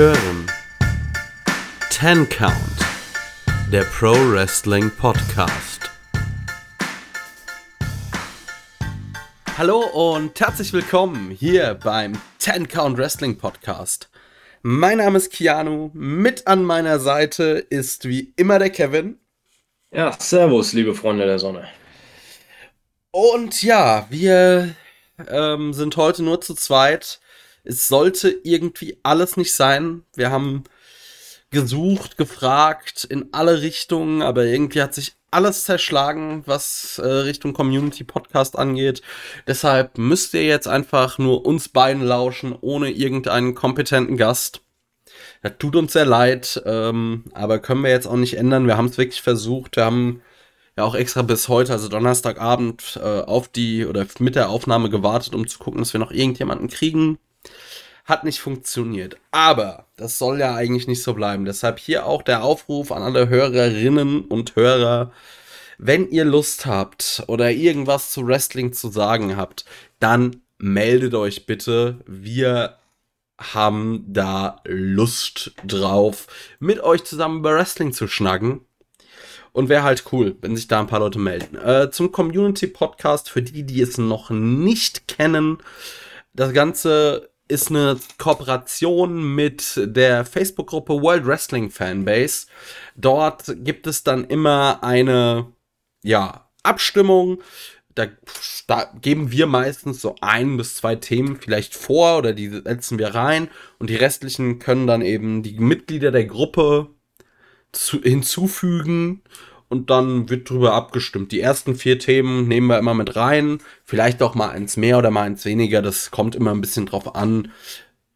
hören Ten Count, der Pro Wrestling Podcast. Hallo und herzlich willkommen hier beim Ten Count Wrestling Podcast. Mein Name ist Keanu, mit an meiner Seite ist wie immer der Kevin. Ja, servus, liebe Freunde der Sonne. Und ja, wir ähm, sind heute nur zu zweit. Es sollte irgendwie alles nicht sein. Wir haben gesucht, gefragt in alle Richtungen, aber irgendwie hat sich alles zerschlagen, was äh, Richtung Community Podcast angeht. Deshalb müsst ihr jetzt einfach nur uns beiden lauschen, ohne irgendeinen kompetenten Gast. Das tut uns sehr leid, ähm, aber können wir jetzt auch nicht ändern. Wir haben es wirklich versucht. Wir haben ja auch extra bis heute, also Donnerstagabend, äh, auf die oder mit der Aufnahme gewartet, um zu gucken, dass wir noch irgendjemanden kriegen. Hat nicht funktioniert. Aber das soll ja eigentlich nicht so bleiben. Deshalb hier auch der Aufruf an alle Hörerinnen und Hörer. Wenn ihr Lust habt oder irgendwas zu Wrestling zu sagen habt, dann meldet euch bitte. Wir haben da Lust drauf, mit euch zusammen über Wrestling zu schnacken. Und wäre halt cool, wenn sich da ein paar Leute melden. Äh, zum Community Podcast, für die, die es noch nicht kennen. Das Ganze ist eine Kooperation mit der Facebook-Gruppe World Wrestling Fanbase. Dort gibt es dann immer eine, ja, Abstimmung. Da, da, geben wir meistens so ein bis zwei Themen vielleicht vor oder die setzen wir rein und die restlichen können dann eben die Mitglieder der Gruppe zu, hinzufügen und dann wird drüber abgestimmt. Die ersten vier Themen nehmen wir immer mit rein. Vielleicht auch mal eins mehr oder mal eins weniger. Das kommt immer ein bisschen drauf an.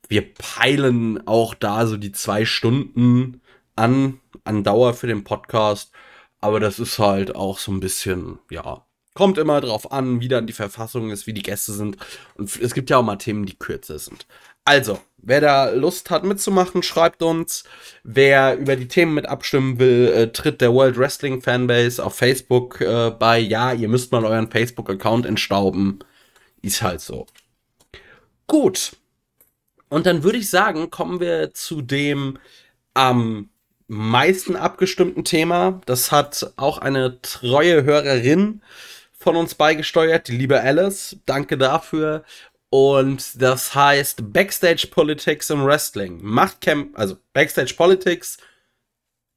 Wir peilen auch da so die zwei Stunden an, an Dauer für den Podcast. Aber das ist halt auch so ein bisschen, ja, kommt immer drauf an, wie dann die Verfassung ist, wie die Gäste sind. Und es gibt ja auch mal Themen, die kürzer sind. Also, wer da Lust hat mitzumachen, schreibt uns. Wer über die Themen mit abstimmen will, äh, tritt der World Wrestling Fanbase auf Facebook äh, bei. Ja, ihr müsst mal euren Facebook-Account entstauben. Ist halt so. Gut. Und dann würde ich sagen, kommen wir zu dem am meisten abgestimmten Thema. Das hat auch eine treue Hörerin von uns beigesteuert, die liebe Alice. Danke dafür. Und das heißt Backstage Politics im Wrestling. Machtkämpfe, also Backstage Politics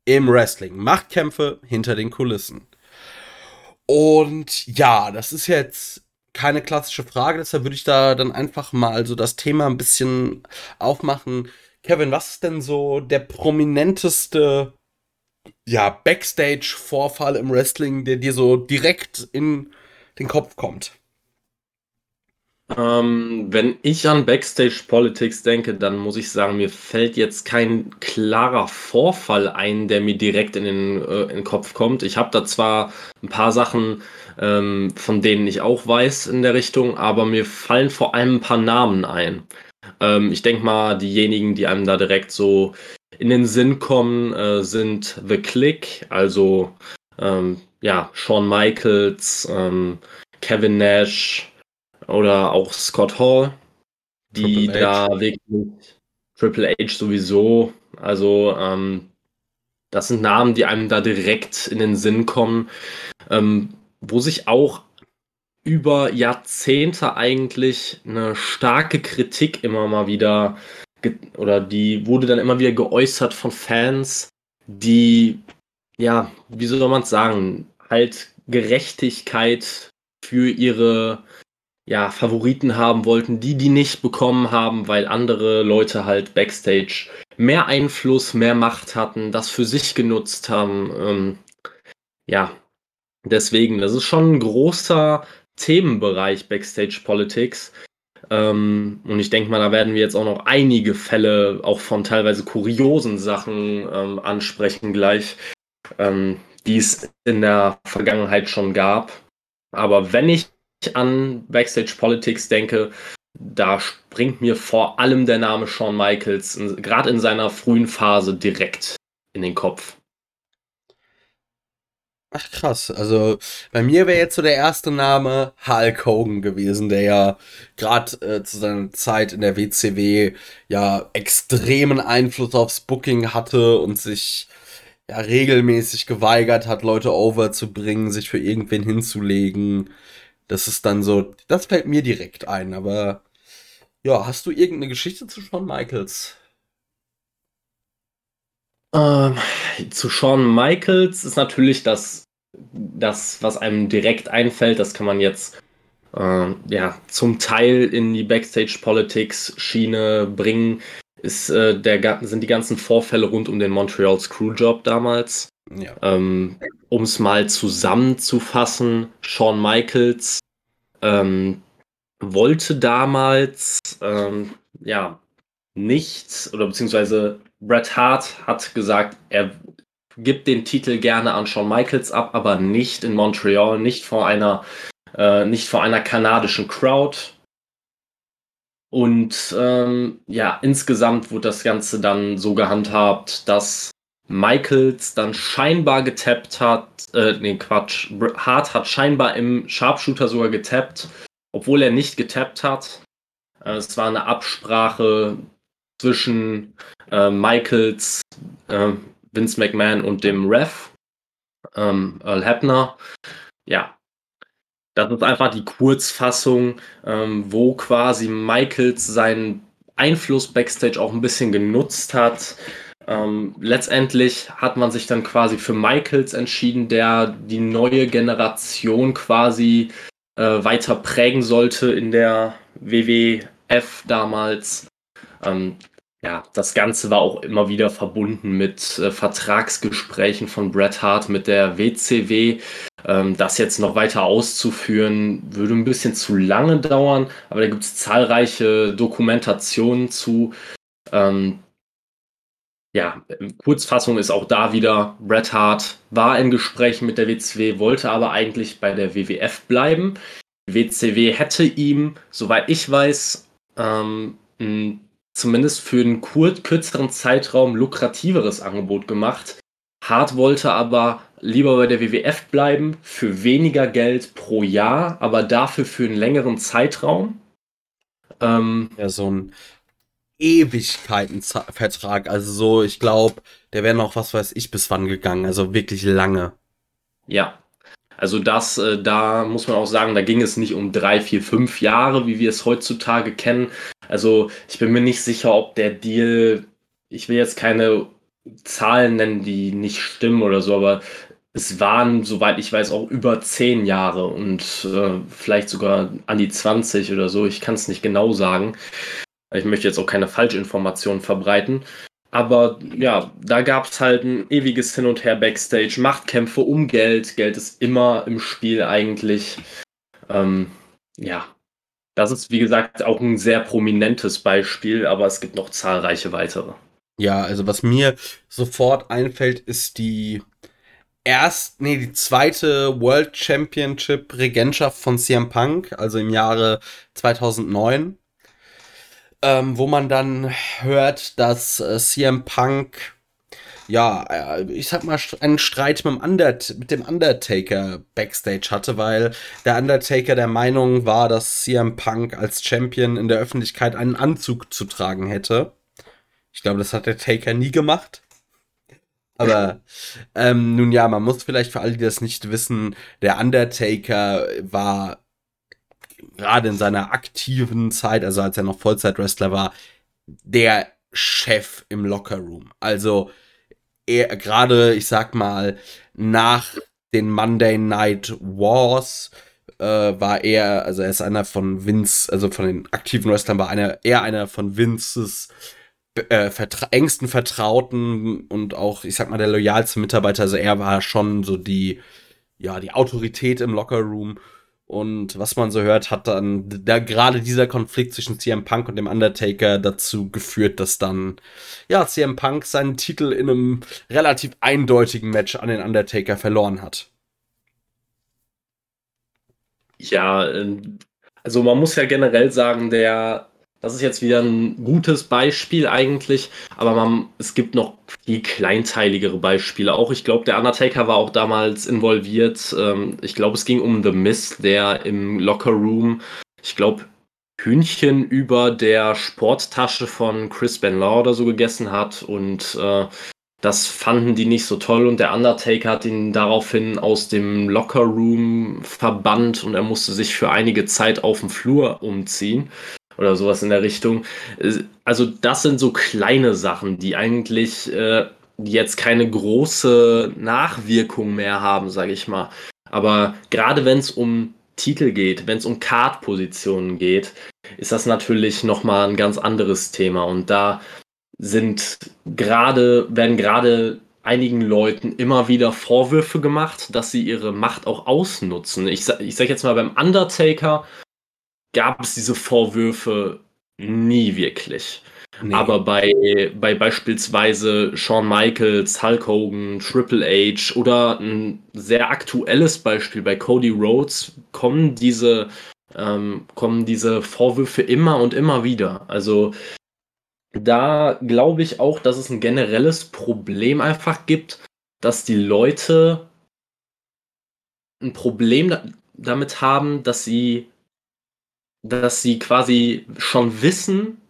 im Wrestling. Machtkämpfe hinter den Kulissen. Und ja, das ist jetzt keine klassische Frage, deshalb würde ich da dann einfach mal so das Thema ein bisschen aufmachen. Kevin, was ist denn so der prominenteste ja, Backstage-Vorfall im Wrestling, der dir so direkt in den Kopf kommt? Ähm, wenn ich an Backstage Politics denke, dann muss ich sagen, mir fällt jetzt kein klarer Vorfall ein, der mir direkt in den, äh, in den Kopf kommt. Ich habe da zwar ein paar Sachen, ähm, von denen ich auch weiß in der Richtung, aber mir fallen vor allem ein paar Namen ein. Ähm, ich denke mal, diejenigen, die einem da direkt so in den Sinn kommen, äh, sind The Click, also ähm, ja, Shawn Michaels, ähm, Kevin Nash, oder auch Scott Hall, die da wirklich Triple H sowieso, also ähm, das sind Namen, die einem da direkt in den Sinn kommen, ähm, wo sich auch über Jahrzehnte eigentlich eine starke Kritik immer mal wieder oder die wurde dann immer wieder geäußert von Fans, die ja, wie soll man es sagen, halt Gerechtigkeit für ihre ja, Favoriten haben wollten, die die nicht bekommen haben, weil andere Leute halt backstage mehr Einfluss, mehr Macht hatten, das für sich genutzt haben. Ähm, ja, deswegen, das ist schon ein großer Themenbereich Backstage Politics. Ähm, und ich denke mal, da werden wir jetzt auch noch einige Fälle auch von teilweise kuriosen Sachen ähm, ansprechen gleich, ähm, die es in der Vergangenheit schon gab. Aber wenn ich an Backstage Politics denke, da springt mir vor allem der Name Shawn Michaels, gerade in seiner frühen Phase, direkt in den Kopf. Ach krass, also bei mir wäre jetzt so der erste Name Hulk Hogan gewesen, der ja gerade äh, zu seiner Zeit in der WCW ja extremen Einfluss aufs Booking hatte und sich ja regelmäßig geweigert hat, Leute overzubringen, sich für irgendwen hinzulegen. Das ist dann so, das fällt mir direkt ein, aber ja, hast du irgendeine Geschichte zu Shawn Michaels? Ähm, zu Shawn Michaels ist natürlich das, das, was einem direkt einfällt, das kann man jetzt äh, ja, zum Teil in die Backstage-Politics-Schiene bringen, ist, äh, der, sind die ganzen Vorfälle rund um den Montreal Screwjob damals. Ja. Ähm, um es mal zusammenzufassen, Shawn Michaels ähm, wollte damals ähm, ja nicht, oder beziehungsweise Bret Hart hat gesagt, er gibt den Titel gerne an Shawn Michaels ab, aber nicht in Montreal, nicht vor einer, äh, nicht vor einer kanadischen Crowd. Und ähm, ja, insgesamt wurde das Ganze dann so gehandhabt, dass Michaels dann scheinbar getappt hat, äh, nee, Quatsch, Hart hat scheinbar im Sharpshooter sogar getappt, obwohl er nicht getappt hat. Äh, es war eine Absprache zwischen äh, Michaels, äh, Vince McMahon und dem Ref, ähm, Earl Hebner. Ja, das ist einfach die Kurzfassung, ähm, wo quasi Michaels seinen Einfluss backstage auch ein bisschen genutzt hat. Ähm, letztendlich hat man sich dann quasi für Michaels entschieden, der die neue Generation quasi äh, weiter prägen sollte in der WWF damals. Ähm, ja, das Ganze war auch immer wieder verbunden mit äh, Vertragsgesprächen von Bret Hart mit der WCW. Ähm, das jetzt noch weiter auszuführen, würde ein bisschen zu lange dauern, aber da gibt es zahlreiche Dokumentationen zu. Ähm, ja, Kurzfassung ist auch da wieder, Bret Hart war in Gesprächen mit der WCW, wollte aber eigentlich bei der WWF bleiben. WCW hätte ihm, soweit ich weiß, ähm, zumindest für einen kürzeren Zeitraum lukrativeres Angebot gemacht. Hart wollte aber lieber bei der WWF bleiben, für weniger Geld pro Jahr, aber dafür für einen längeren Zeitraum. Ähm, ja, so ein Ewigkeitenvertrag. Also so, ich glaube, der wäre noch, was weiß ich, bis wann gegangen. Also wirklich lange. Ja. Also das, äh, da muss man auch sagen, da ging es nicht um drei, vier, fünf Jahre, wie wir es heutzutage kennen, also ich bin mir nicht sicher, ob der Deal, ich will jetzt keine Zahlen nennen, die nicht stimmen oder so, aber es waren, soweit ich weiß, auch über zehn Jahre und äh, vielleicht sogar an die 20 oder so. Ich kann es nicht genau sagen. Ich möchte jetzt auch keine Falschinformationen verbreiten. Aber ja, da gab es halt ein ewiges Hin und Her backstage, Machtkämpfe um Geld. Geld ist immer im Spiel eigentlich. Ähm, ja, das ist, wie gesagt, auch ein sehr prominentes Beispiel, aber es gibt noch zahlreiche weitere. Ja, also was mir sofort einfällt, ist die erst, nee, die zweite World Championship Regentschaft von CM Punk, also im Jahre 2009, ähm, wo man dann hört, dass äh, CM Punk ja, äh, ich sag mal, einen Streit mit dem, Undert mit dem Undertaker backstage hatte, weil der Undertaker der Meinung war, dass CM Punk als Champion in der Öffentlichkeit einen Anzug zu tragen hätte. Ich glaube, das hat der Taker nie gemacht. Aber ähm, nun ja, man muss vielleicht für alle, die das nicht wissen, der Undertaker war gerade in seiner aktiven Zeit, also als er noch Vollzeit-Wrestler war, der Chef im Lockerroom. Also er gerade, ich sag mal, nach den Monday Night Wars äh, war er, also er ist einer von Vince, also von den aktiven Wrestlern war einer, eher einer von Vinces äh, vertra engsten Vertrauten und auch, ich sag mal, der loyalste Mitarbeiter. Also er war schon so die, ja, die Autorität im Lockerroom. Und was man so hört, hat dann da gerade dieser Konflikt zwischen CM Punk und dem Undertaker dazu geführt, dass dann ja CM Punk seinen Titel in einem relativ eindeutigen Match an den Undertaker verloren hat. Ja, ähm, also man muss ja generell sagen, der das ist jetzt wieder ein gutes Beispiel eigentlich, aber man, es gibt noch viel kleinteiligere Beispiele. Auch ich glaube, der Undertaker war auch damals involviert. Ähm, ich glaube, es ging um The Mist, der im Locker Room, ich glaube, Hühnchen über der Sporttasche von Chris Benoit oder so gegessen hat und äh, das fanden die nicht so toll und der Undertaker hat ihn daraufhin aus dem Locker Room verbannt und er musste sich für einige Zeit auf dem Flur umziehen oder sowas in der Richtung. Also das sind so kleine Sachen, die eigentlich äh, jetzt keine große Nachwirkung mehr haben, sage ich mal. Aber gerade wenn es um Titel geht, wenn es um Card-Positionen geht, ist das natürlich nochmal ein ganz anderes Thema. Und da sind gerade, werden gerade einigen Leuten immer wieder Vorwürfe gemacht, dass sie ihre Macht auch ausnutzen. Ich, ich sage jetzt mal, beim Undertaker gab es diese Vorwürfe nie wirklich. Nee. Aber bei, bei beispielsweise Shawn Michaels, Hulk Hogan, Triple H oder ein sehr aktuelles Beispiel bei Cody Rhodes kommen diese, ähm, kommen diese Vorwürfe immer und immer wieder. Also da glaube ich auch, dass es ein generelles Problem einfach gibt, dass die Leute ein Problem damit haben, dass sie dass sie quasi schon wissen,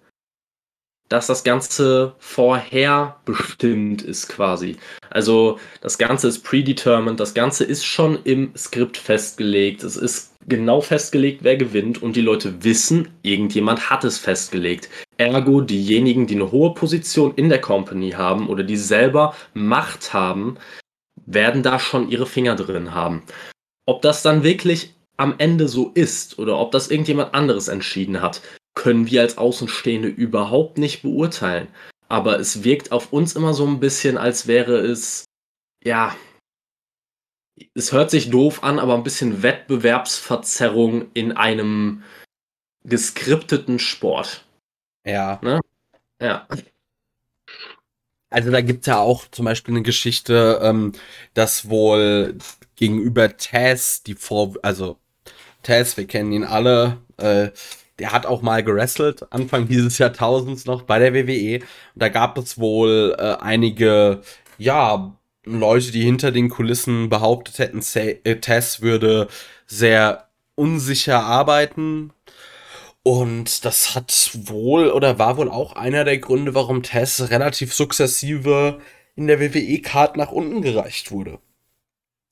dass das Ganze vorherbestimmt ist quasi. Also das Ganze ist predetermined, das Ganze ist schon im Skript festgelegt. Es ist genau festgelegt, wer gewinnt und die Leute wissen, irgendjemand hat es festgelegt. Ergo diejenigen, die eine hohe Position in der Company haben oder die selber Macht haben, werden da schon ihre Finger drin haben. Ob das dann wirklich am Ende so ist oder ob das irgendjemand anderes entschieden hat, können wir als Außenstehende überhaupt nicht beurteilen. Aber es wirkt auf uns immer so ein bisschen, als wäre es, ja, es hört sich doof an, aber ein bisschen Wettbewerbsverzerrung in einem geskripteten Sport. Ja. Ne? Ja. Also da gibt es ja auch zum Beispiel eine Geschichte, ähm, dass wohl gegenüber Taz die Vor... Also Taz, wir kennen ihn alle, äh, der hat auch mal gewrestelt, Anfang dieses Jahrtausends noch bei der WWE. Und da gab es wohl äh, einige, ja, Leute, die hinter den Kulissen behauptet hätten, äh, Tess würde sehr unsicher arbeiten. Und das hat wohl oder war wohl auch einer der Gründe, warum Tess relativ sukzessive in der WWE-Card nach unten gereicht wurde.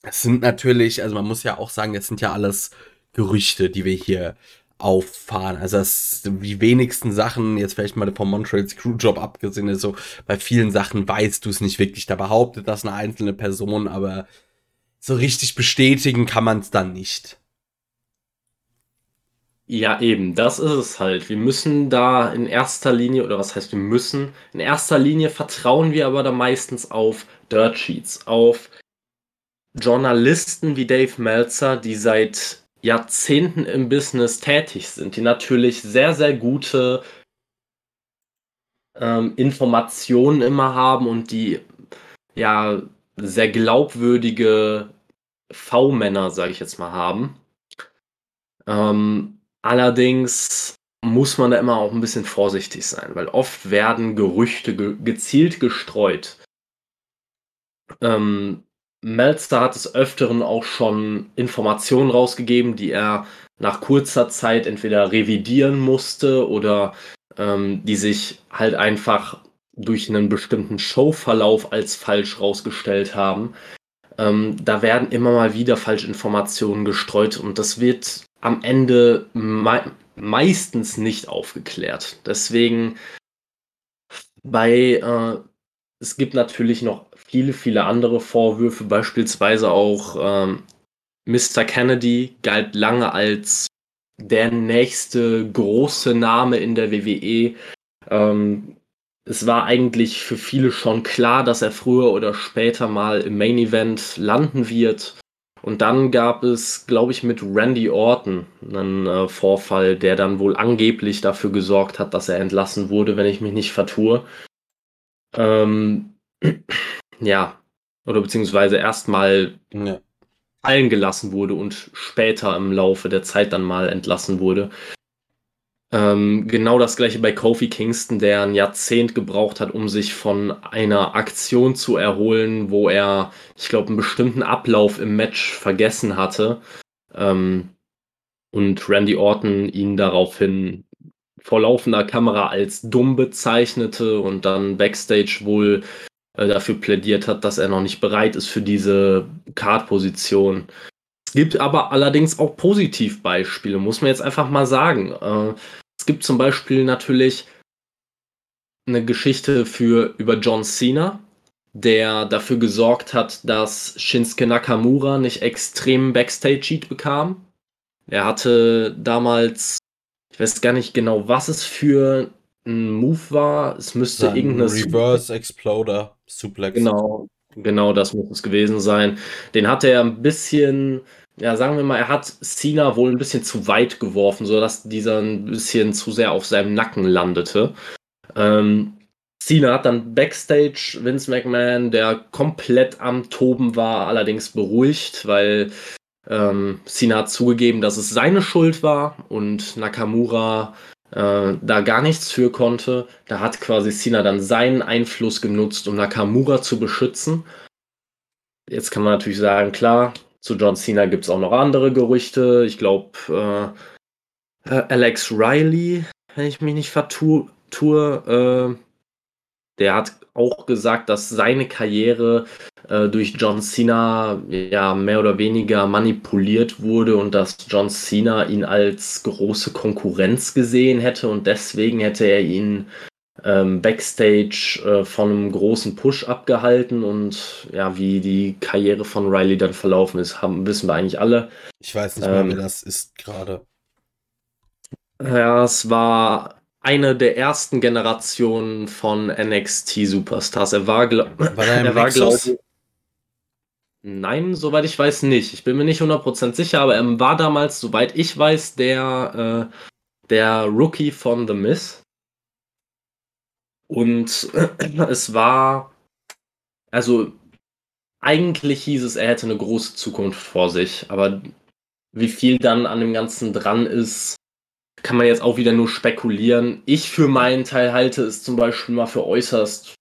Es sind natürlich, also man muss ja auch sagen, es sind ja alles Gerüchte, die wir hier auffahren. Also das, die wenigsten Sachen, jetzt vielleicht mal vom Montreal Screwjob abgesehen, ist so, bei vielen Sachen weißt du es nicht wirklich. Da behauptet das eine einzelne Person, aber so richtig bestätigen kann man es dann nicht. Ja, eben, das ist es halt. Wir müssen da in erster Linie, oder was heißt wir müssen, in erster Linie vertrauen wir aber da meistens auf Dirt Sheets, auf Journalisten wie Dave Meltzer, die seit Jahrzehnten im Business tätig sind, die natürlich sehr, sehr gute ähm, Informationen immer haben und die ja sehr glaubwürdige V-Männer, sage ich jetzt mal, haben. Ähm, allerdings muss man da immer auch ein bisschen vorsichtig sein, weil oft werden Gerüchte ge gezielt gestreut. Ähm, Melzer hat des Öfteren auch schon Informationen rausgegeben, die er nach kurzer Zeit entweder revidieren musste oder ähm, die sich halt einfach durch einen bestimmten Showverlauf als falsch rausgestellt haben. Ähm, da werden immer mal wieder Falschinformationen gestreut und das wird am Ende me meistens nicht aufgeklärt. Deswegen bei äh, es gibt natürlich noch viele, viele andere Vorwürfe, beispielsweise auch ähm, Mr. Kennedy galt lange als der nächste große Name in der WWE. Ähm, es war eigentlich für viele schon klar, dass er früher oder später mal im Main Event landen wird. Und dann gab es, glaube ich, mit Randy Orton einen äh, Vorfall, der dann wohl angeblich dafür gesorgt hat, dass er entlassen wurde, wenn ich mich nicht vertue. Ähm, ja, oder beziehungsweise erstmal ja. fallen gelassen wurde und später im Laufe der Zeit dann mal entlassen wurde. Ähm, genau das gleiche bei Kofi Kingston, der ein Jahrzehnt gebraucht hat, um sich von einer Aktion zu erholen, wo er, ich glaube, einen bestimmten Ablauf im Match vergessen hatte. Ähm, und Randy Orton ihn daraufhin vor laufender Kamera als dumm bezeichnete und dann backstage wohl äh, dafür plädiert hat, dass er noch nicht bereit ist für diese Card-Position. Es gibt aber allerdings auch Positivbeispiele, muss man jetzt einfach mal sagen. Äh, es gibt zum Beispiel natürlich eine Geschichte für über John Cena, der dafür gesorgt hat, dass Shinsuke Nakamura nicht extremen Backstage-Cheat bekam. Er hatte damals, ich weiß gar nicht genau, was es für ein Move war. Es müsste Sein irgendeine Reverse Exploder Suplex. Genau, genau das muss es gewesen sein. Den hat er ein bisschen, ja, sagen wir mal, er hat Cena wohl ein bisschen zu weit geworfen, sodass dieser ein bisschen zu sehr auf seinem Nacken landete. Ähm, Cena hat dann Backstage Vince McMahon, der komplett am Toben war, allerdings beruhigt, weil ähm, Cena hat zugegeben, dass es seine Schuld war und Nakamura äh, da gar nichts für konnte. Da hat quasi Cena dann seinen Einfluss genutzt, um Nakamura zu beschützen. Jetzt kann man natürlich sagen, klar, zu John Cena gibt es auch noch andere Gerüchte. Ich glaube, äh, äh, Alex Riley, wenn ich mich nicht vertue, äh, der hat auch gesagt, dass seine Karriere äh, durch John Cena ja mehr oder weniger manipuliert wurde und dass John Cena ihn als große Konkurrenz gesehen hätte und deswegen hätte er ihn ähm, backstage äh, von einem großen Push abgehalten und ja, wie die Karriere von Riley dann verlaufen ist, haben, wissen wir eigentlich alle. Ich weiß nicht mehr, ähm, wer das ist gerade. Ja, es war eine der ersten Generationen von NXT Superstars. Er war, glaub, war war glaube ich. Nein, soweit ich weiß nicht. Ich bin mir nicht 100% sicher, aber er war damals, soweit ich weiß, der, äh, der Rookie von The Miz. Und es war, also eigentlich hieß es, er hätte eine große Zukunft vor sich, aber wie viel dann an dem Ganzen dran ist, kann man jetzt auch wieder nur spekulieren. Ich für meinen Teil halte es zum Beispiel mal für äußerst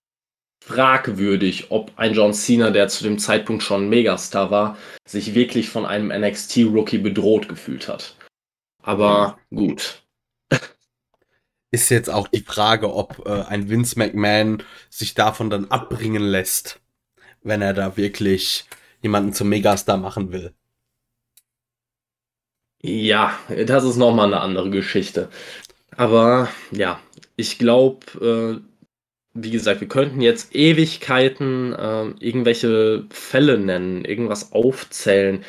fragwürdig, ob ein John Cena, der zu dem Zeitpunkt schon Megastar war, sich wirklich von einem NXT-Rookie bedroht gefühlt hat. Aber gut. Ist jetzt auch die Frage, ob äh, ein Vince McMahon sich davon dann abbringen lässt, wenn er da wirklich jemanden zum Megastar machen will. Ja, das ist nochmal eine andere Geschichte. Aber ja, ich glaube, äh, wie gesagt, wir könnten jetzt Ewigkeiten äh, irgendwelche Fälle nennen, irgendwas aufzählen.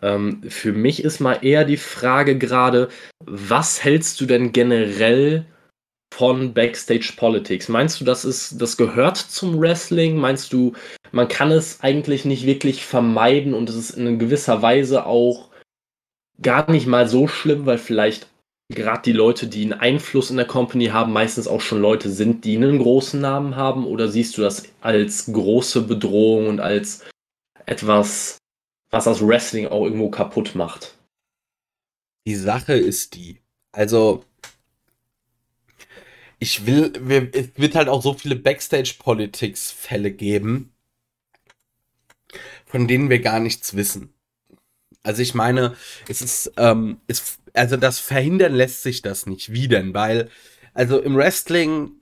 Ähm, für mich ist mal eher die Frage gerade, was hältst du denn generell von Backstage Politics? Meinst du, das ist, das gehört zum Wrestling? Meinst du, man kann es eigentlich nicht wirklich vermeiden und es ist in gewisser Weise auch gar nicht mal so schlimm, weil vielleicht gerade die Leute, die einen Einfluss in der Company haben, meistens auch schon Leute sind, die einen großen Namen haben? Oder siehst du das als große Bedrohung und als etwas, was das Wrestling auch irgendwo kaputt macht? Die Sache ist die, also ich will, es wird halt auch so viele Backstage-Politics-Fälle geben, von denen wir gar nichts wissen. Also ich meine, es ist, ähm, es, also das verhindern lässt sich das nicht. Wie denn? Weil, also im Wrestling,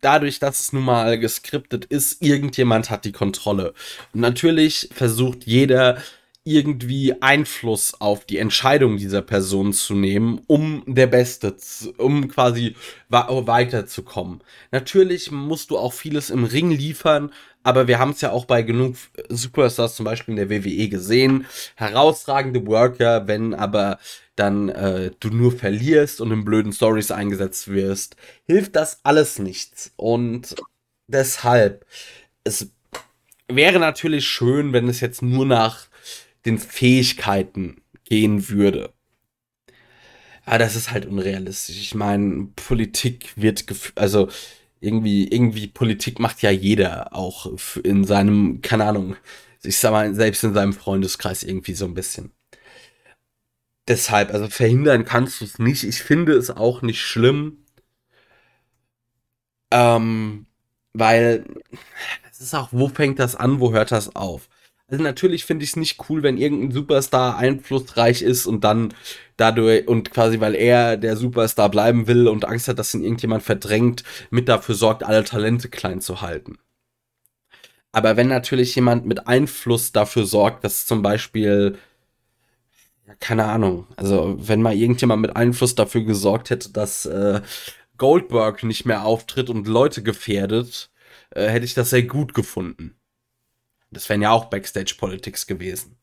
dadurch, dass es nun mal geskriptet ist, irgendjemand hat die Kontrolle. Und natürlich versucht jeder irgendwie Einfluss auf die Entscheidung dieser Person zu nehmen, um der Beste, um quasi weiterzukommen. Natürlich musst du auch vieles im Ring liefern, aber wir haben es ja auch bei genug Superstars zum Beispiel in der WWE gesehen. Herausragende Worker, wenn aber dann äh, du nur verlierst und in blöden Stories eingesetzt wirst, hilft das alles nichts. Und deshalb, es wäre natürlich schön, wenn es jetzt nur nach den Fähigkeiten gehen würde. Aber das ist halt unrealistisch. Ich meine, Politik wird, also irgendwie, irgendwie Politik macht ja jeder auch in seinem, keine Ahnung, ich sag mal, selbst in seinem Freundeskreis irgendwie so ein bisschen. deshalb, also verhindern kannst du es nicht. Ich finde es auch nicht schlimm. Ähm, weil es ist auch, wo fängt das an, wo hört das auf? Also natürlich finde ich es nicht cool, wenn irgendein Superstar einflussreich ist und dann dadurch und quasi weil er der Superstar bleiben will und Angst hat, dass ihn irgendjemand verdrängt, mit dafür sorgt, alle Talente klein zu halten. Aber wenn natürlich jemand mit Einfluss dafür sorgt, dass zum Beispiel ja, keine Ahnung. Also, wenn mal irgendjemand mit Einfluss dafür gesorgt hätte, dass äh, Goldberg nicht mehr auftritt und Leute gefährdet, äh, hätte ich das sehr gut gefunden. Das wären ja auch Backstage-Politics gewesen.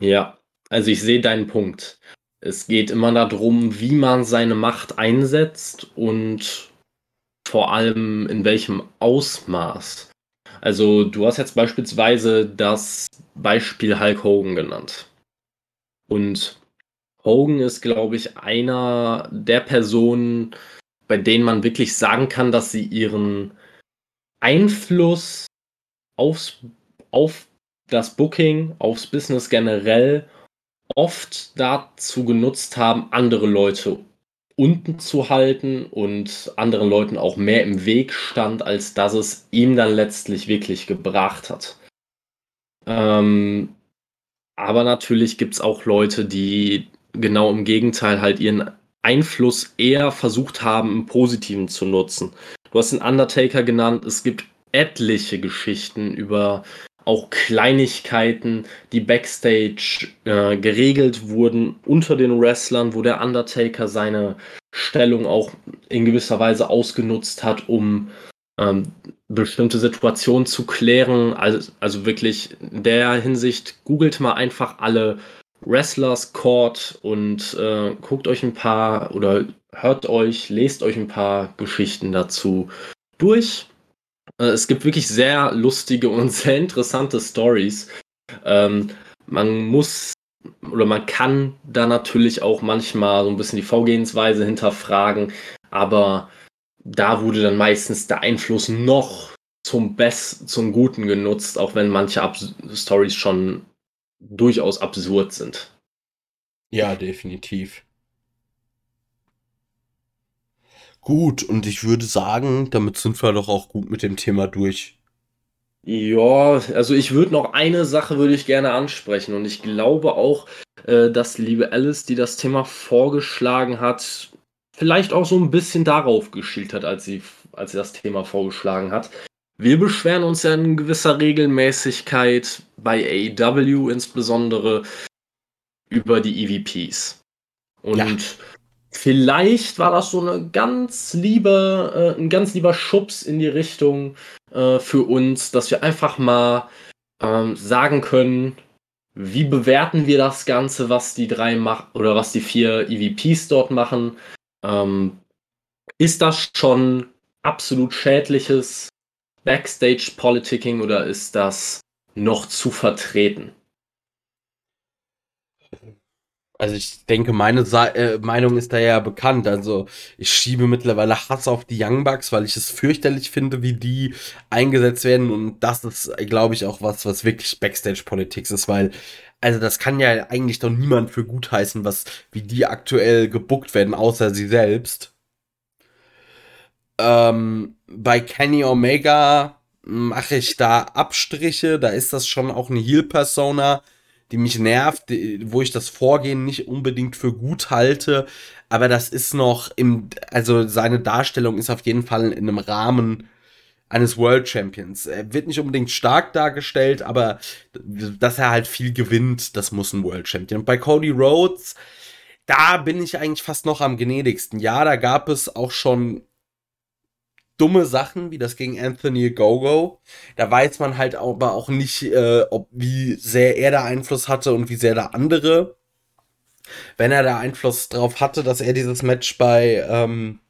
Ja, also ich sehe deinen Punkt. Es geht immer darum, wie man seine Macht einsetzt und vor allem in welchem Ausmaß. Also du hast jetzt beispielsweise das Beispiel Hulk Hogan genannt. Und Hogan ist, glaube ich, einer der Personen, bei denen man wirklich sagen kann, dass sie ihren Einfluss aufs, auf das Booking, aufs Business generell oft dazu genutzt haben, andere Leute unten zu halten und anderen Leuten auch mehr im Weg stand, als dass es ihm dann letztlich wirklich gebracht hat. Ähm, aber natürlich gibt es auch Leute, die genau im Gegenteil halt ihren Einfluss eher versucht haben, im Positiven zu nutzen. Du hast den Undertaker genannt. Es gibt etliche Geschichten über auch Kleinigkeiten, die backstage äh, geregelt wurden unter den Wrestlern, wo der Undertaker seine Stellung auch in gewisser Weise ausgenutzt hat, um ähm, bestimmte Situationen zu klären. Also, also wirklich in der Hinsicht, googelt mal einfach alle Wrestlers Court und äh, guckt euch ein paar oder hört euch, lest euch ein paar Geschichten dazu durch. Äh, es gibt wirklich sehr lustige und sehr interessante Stories. Ähm, man muss oder man kann da natürlich auch manchmal so ein bisschen die Vorgehensweise hinterfragen, aber da wurde dann meistens der Einfluss noch zum Best, zum Guten genutzt, auch wenn manche Abs Stories schon durchaus absurd sind. Ja, definitiv. Gut, und ich würde sagen, damit sind wir doch auch gut mit dem Thema durch. Ja, also ich würde noch eine Sache würde ich gerne ansprechen und ich glaube auch, äh, dass liebe Alice, die das Thema vorgeschlagen hat, vielleicht auch so ein bisschen darauf geschielt hat, als sie, als sie das Thema vorgeschlagen hat. Wir beschweren uns ja in gewisser Regelmäßigkeit bei AEW insbesondere über die EVPs. Und ja. Vielleicht war das so eine ganz liebe, äh, ein ganz lieber Schubs in die Richtung äh, für uns, dass wir einfach mal ähm, sagen können, wie bewerten wir das Ganze, was die drei machen oder was die vier EVPs dort machen? Ähm, ist das schon absolut schädliches Backstage-Politicking oder ist das noch zu vertreten? Also ich denke, meine Sa äh, Meinung ist da ja bekannt. Also ich schiebe mittlerweile Hass auf die Young Bucks, weil ich es fürchterlich finde, wie die eingesetzt werden. Und das ist, glaube ich, auch was, was wirklich Backstage-Politics ist, weil also das kann ja eigentlich doch niemand für gut heißen, was, wie die aktuell gebuckt werden, außer sie selbst. Ähm, bei Kenny Omega mache ich da Abstriche, da ist das schon auch eine Heal-Persona, die mich nervt, die, wo ich das Vorgehen nicht unbedingt für gut halte, aber das ist noch im, also seine Darstellung ist auf jeden Fall in einem Rahmen eines World Champions. Er wird nicht unbedingt stark dargestellt, aber dass er halt viel gewinnt, das muss ein World Champion. Und bei Cody Rhodes, da bin ich eigentlich fast noch am gnädigsten. Ja, da gab es auch schon dumme Sachen, wie das gegen Anthony Gogo. Da weiß man halt aber auch nicht, äh, ob wie sehr er da Einfluss hatte und wie sehr da andere. Wenn er da Einfluss drauf hatte, dass er dieses Match bei ähm,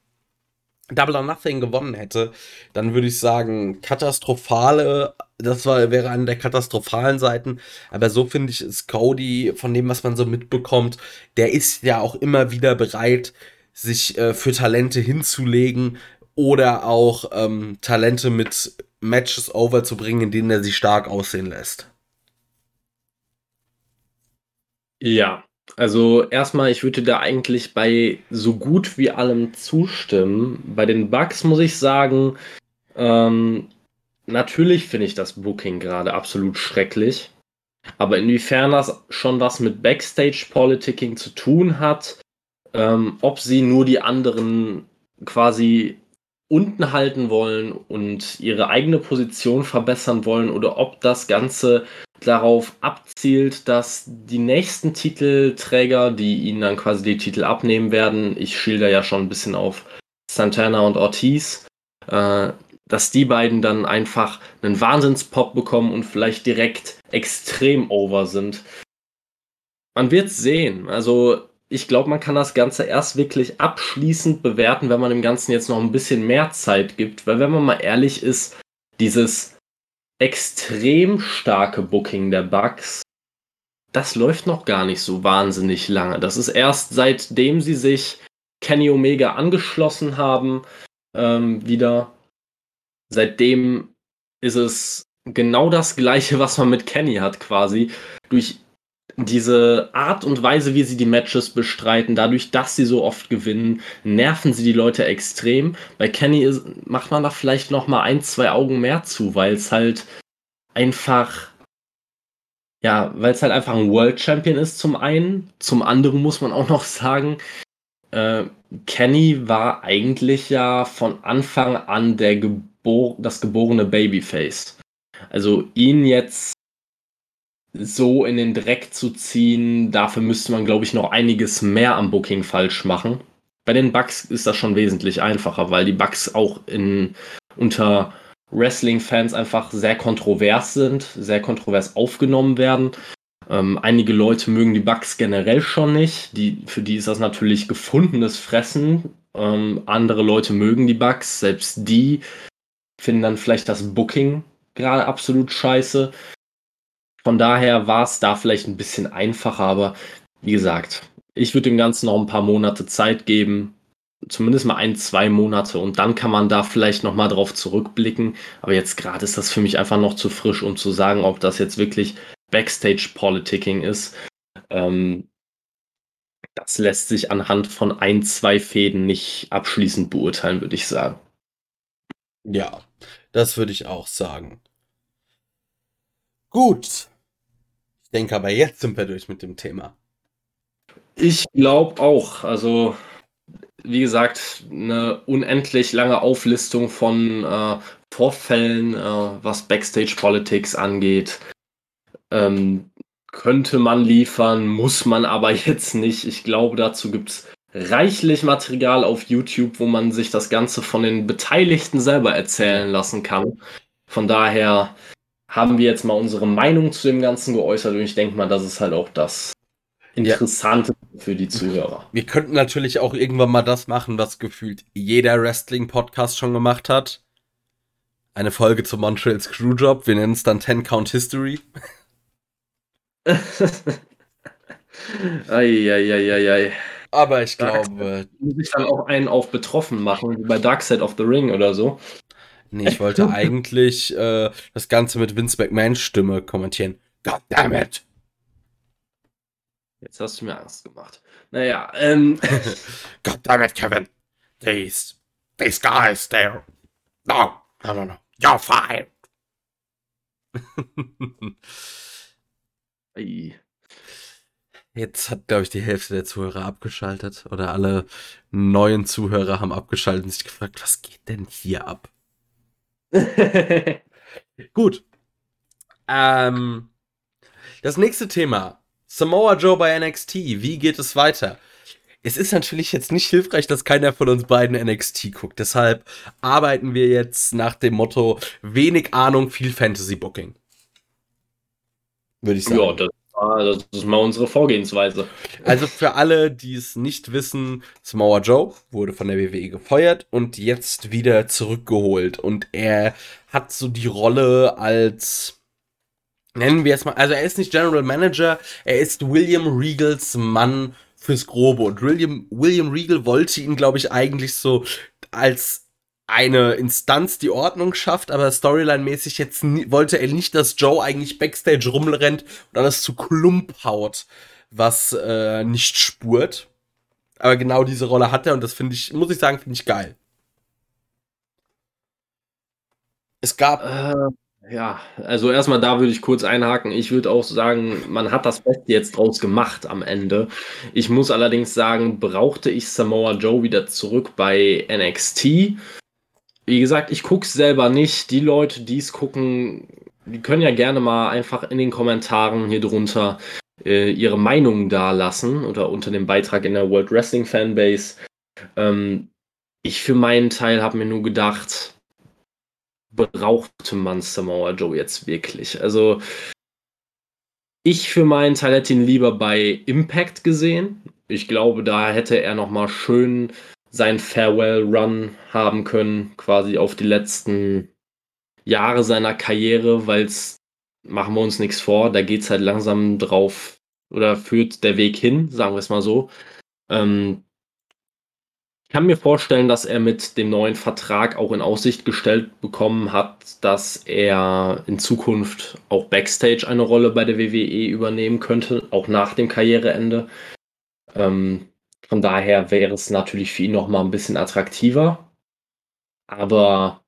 Double or Nothing gewonnen hätte, dann würde ich sagen, katastrophale, das war, wäre eine der katastrophalen Seiten. Aber so finde ich, ist Cody, von dem, was man so mitbekommt, der ist ja auch immer wieder bereit, sich äh, für Talente hinzulegen oder auch ähm, Talente mit Matches overzubringen, in denen er sie stark aussehen lässt. Ja, also erstmal, ich würde da eigentlich bei so gut wie allem zustimmen. Bei den Bugs muss ich sagen, ähm, natürlich finde ich das Booking gerade absolut schrecklich. Aber inwiefern das schon was mit Backstage-Politicking zu tun hat, ähm, ob sie nur die anderen quasi unten halten wollen und ihre eigene Position verbessern wollen oder ob das Ganze darauf abzielt, dass die nächsten Titelträger, die ihnen dann quasi die Titel abnehmen werden, ich schilder ja schon ein bisschen auf Santana und Ortiz, äh, dass die beiden dann einfach einen Wahnsinnspop bekommen und vielleicht direkt extrem over sind. Man wird sehen. Also ich glaube, man kann das Ganze erst wirklich abschließend bewerten, wenn man dem Ganzen jetzt noch ein bisschen mehr Zeit gibt. Weil wenn man mal ehrlich ist, dieses extrem starke Booking der Bugs, das läuft noch gar nicht so wahnsinnig lange. Das ist erst seitdem sie sich Kenny Omega angeschlossen haben, ähm, wieder. Seitdem ist es genau das gleiche, was man mit Kenny hat, quasi. Durch diese Art und Weise, wie sie die Matches bestreiten, dadurch, dass sie so oft gewinnen, nerven sie die Leute extrem. Bei Kenny ist, macht man da vielleicht noch mal ein, zwei Augen mehr zu, weil es halt einfach ja, weil es halt einfach ein World Champion ist zum einen, zum anderen muss man auch noch sagen, äh, Kenny war eigentlich ja von Anfang an der Gebor das geborene Babyface. Also ihn jetzt so in den Dreck zu ziehen, dafür müsste man, glaube ich, noch einiges mehr am Booking falsch machen. Bei den Bugs ist das schon wesentlich einfacher, weil die Bugs auch in, unter Wrestling-Fans einfach sehr kontrovers sind, sehr kontrovers aufgenommen werden. Ähm, einige Leute mögen die Bugs generell schon nicht. Die, für die ist das natürlich gefundenes Fressen. Ähm, andere Leute mögen die Bugs. Selbst die finden dann vielleicht das Booking gerade absolut scheiße. Von daher war es da vielleicht ein bisschen einfacher, aber wie gesagt, ich würde dem Ganzen noch ein paar Monate Zeit geben. Zumindest mal ein, zwei Monate und dann kann man da vielleicht nochmal drauf zurückblicken. Aber jetzt gerade ist das für mich einfach noch zu frisch, um zu sagen, ob das jetzt wirklich Backstage-Politicking ist. Ähm, das lässt sich anhand von ein, zwei Fäden nicht abschließend beurteilen, würde ich sagen. Ja, das würde ich auch sagen. Gut, denke aber, jetzt sind wir durch mit dem Thema. Ich glaube auch. Also, wie gesagt, eine unendlich lange Auflistung von äh, Vorfällen, äh, was Backstage Politics angeht. Ähm, könnte man liefern, muss man aber jetzt nicht. Ich glaube, dazu gibt es reichlich Material auf YouTube, wo man sich das Ganze von den Beteiligten selber erzählen lassen kann. Von daher haben wir jetzt mal unsere Meinung zu dem Ganzen geäußert und ich denke mal, das ist halt auch das Interessante ja. für die Zuhörer. Wir könnten natürlich auch irgendwann mal das machen, was gefühlt jeder Wrestling-Podcast schon gemacht hat. Eine Folge zum Montreal Screwjob. Wir nennen es dann 10 Count History. Eieieiei. Aber ich glaube. Muss ich dann auch einen auf betroffen machen, wie bei Dark Side of the Ring oder so. Nee, ich wollte eigentlich äh, das Ganze mit Vince McMahons Stimme kommentieren. God damn it! Jetzt hast du mir Angst gemacht. Naja, ähm. God damn it, Kevin! These, these guys, they're. No, no, no, no. You're fired! Jetzt hat, glaube ich, die Hälfte der Zuhörer abgeschaltet. Oder alle neuen Zuhörer haben abgeschaltet und sich gefragt, was geht denn hier ab? Gut. Ähm, das nächste Thema. Samoa Joe bei NXT. Wie geht es weiter? Es ist natürlich jetzt nicht hilfreich, dass keiner von uns beiden NXT guckt. Deshalb arbeiten wir jetzt nach dem Motto wenig Ahnung, viel Fantasy Booking. Würde ich sagen. Ja, das das ist mal unsere Vorgehensweise. Also für alle, die es nicht wissen, Samoa Joe wurde von der WWE gefeuert und jetzt wieder zurückgeholt. Und er hat so die Rolle als, nennen wir es mal, also er ist nicht General Manager, er ist William Regals Mann fürs Grobe. Und William, William Regal wollte ihn, glaube ich, eigentlich so als eine Instanz die Ordnung schafft, aber Storyline-mäßig jetzt wollte er nicht, dass Joe eigentlich Backstage rumrennt und alles zu Klump haut. was äh, nicht spurt. Aber genau diese Rolle hat er und das finde ich, muss ich sagen, finde ich geil. Es gab. Äh, ja, also erstmal da würde ich kurz einhaken. Ich würde auch sagen, man hat das Beste jetzt draus gemacht am Ende. Ich muss allerdings sagen, brauchte ich Samoa Joe wieder zurück bei NXT? Wie gesagt, ich gucke es selber nicht. Die Leute, die es gucken, die können ja gerne mal einfach in den Kommentaren hier drunter äh, ihre Meinung dalassen oder unter dem Beitrag in der World Wrestling Fanbase. Ähm, ich für meinen Teil habe mir nur gedacht, brauchte man Samoa Joe jetzt wirklich? Also, ich für meinen Teil hätte ihn lieber bei Impact gesehen. Ich glaube, da hätte er nochmal schön seinen Farewell-Run haben können, quasi auf die letzten Jahre seiner Karriere, weil es, machen wir uns nichts vor, da geht es halt langsam drauf oder führt der Weg hin, sagen wir es mal so. Ähm, ich kann mir vorstellen, dass er mit dem neuen Vertrag auch in Aussicht gestellt bekommen hat, dass er in Zukunft auch Backstage eine Rolle bei der WWE übernehmen könnte, auch nach dem Karriereende. Ähm, von daher wäre es natürlich für ihn noch mal ein bisschen attraktiver. Aber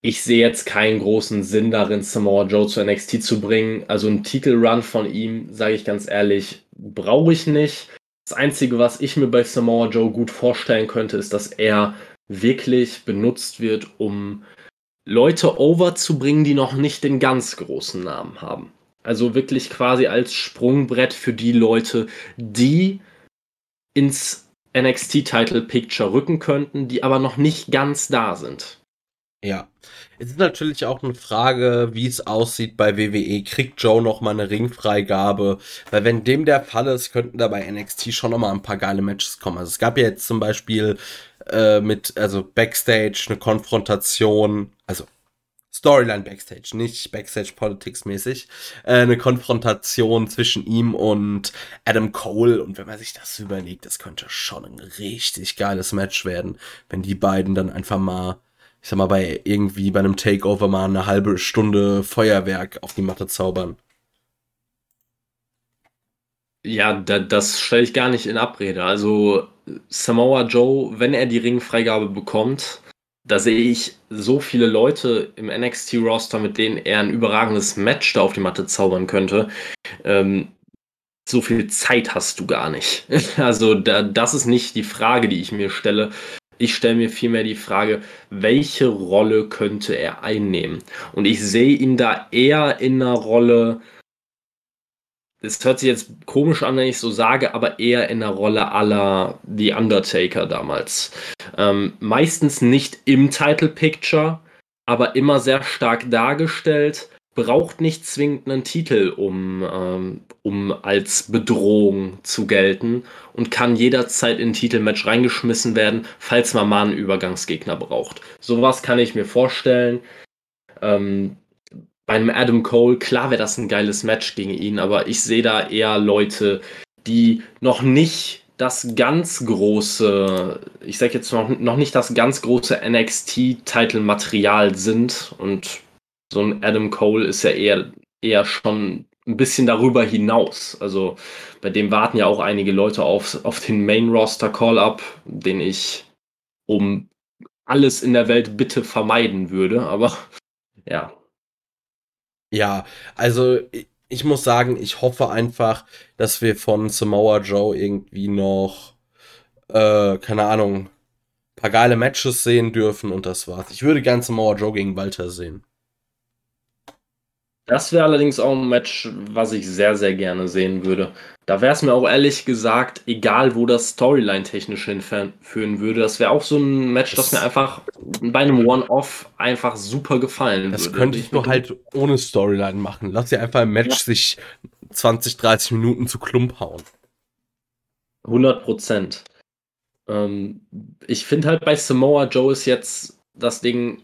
ich sehe jetzt keinen großen Sinn darin, Samoa Joe zu NXT zu bringen. Also einen Titelrun von ihm, sage ich ganz ehrlich, brauche ich nicht. Das Einzige, was ich mir bei Samoa Joe gut vorstellen könnte, ist, dass er wirklich benutzt wird, um Leute overzubringen, die noch nicht den ganz großen Namen haben. Also wirklich quasi als Sprungbrett für die Leute, die ins NXT-Title Picture rücken könnten, die aber noch nicht ganz da sind. Ja. Es ist natürlich auch eine Frage, wie es aussieht bei WWE. Kriegt Joe noch mal eine Ringfreigabe? Weil wenn dem der Fall ist, könnten da bei NXT schon noch mal ein paar geile Matches kommen. Also es gab ja jetzt zum Beispiel äh, mit, also Backstage eine Konfrontation, also Storyline Backstage, nicht Backstage Politics mäßig, äh, eine Konfrontation zwischen ihm und Adam Cole. Und wenn man sich das überlegt, das könnte schon ein richtig geiles Match werden, wenn die beiden dann einfach mal ich sag mal, bei irgendwie bei einem Takeover mal eine halbe Stunde Feuerwerk auf die Matte zaubern. Ja, da, das stelle ich gar nicht in Abrede. Also Samoa Joe, wenn er die Ringfreigabe bekommt, da sehe ich so viele Leute im NXT-Roster, mit denen er ein überragendes Match da auf die Matte zaubern könnte. Ähm, so viel Zeit hast du gar nicht. Also da, das ist nicht die Frage, die ich mir stelle. Ich stelle mir vielmehr die Frage, welche Rolle könnte er einnehmen? Und ich sehe ihn da eher in einer Rolle, es hört sich jetzt komisch an, wenn ich so sage, aber eher in der Rolle aller The Undertaker damals. Ähm, meistens nicht im Title Picture, aber immer sehr stark dargestellt braucht nicht zwingend einen Titel, um, ähm, um als Bedrohung zu gelten und kann jederzeit in ein Titelmatch reingeschmissen werden, falls man mal einen Übergangsgegner braucht. Sowas kann ich mir vorstellen. Ähm, beim Adam Cole, klar wäre das ein geiles Match gegen ihn, aber ich sehe da eher Leute, die noch nicht das ganz große, ich sag jetzt noch, noch nicht das ganz große NXT-Title-Material sind und so ein Adam Cole ist ja eher, eher schon ein bisschen darüber hinaus. Also bei dem warten ja auch einige Leute auf, auf den Main-Roster-Call-Up, den ich um alles in der Welt bitte vermeiden würde, aber ja. Ja, also ich muss sagen, ich hoffe einfach, dass wir von Samoa Joe irgendwie noch, äh, keine Ahnung, paar geile Matches sehen dürfen und das war's. Ich würde gern Samoa Joe gegen Walter sehen. Das wäre allerdings auch ein Match, was ich sehr, sehr gerne sehen würde. Da wäre es mir auch ehrlich gesagt, egal wo das Storyline technisch hinführen würde, das wäre auch so ein Match, das, das mir einfach bei einem One-Off einfach super gefallen das würde. Das könnte ich nur halt ohne Storyline machen. Lass dir einfach im Match ja. sich 20, 30 Minuten zu Klump hauen. 100 Prozent. Ähm, ich finde halt bei Samoa Joe ist jetzt das Ding,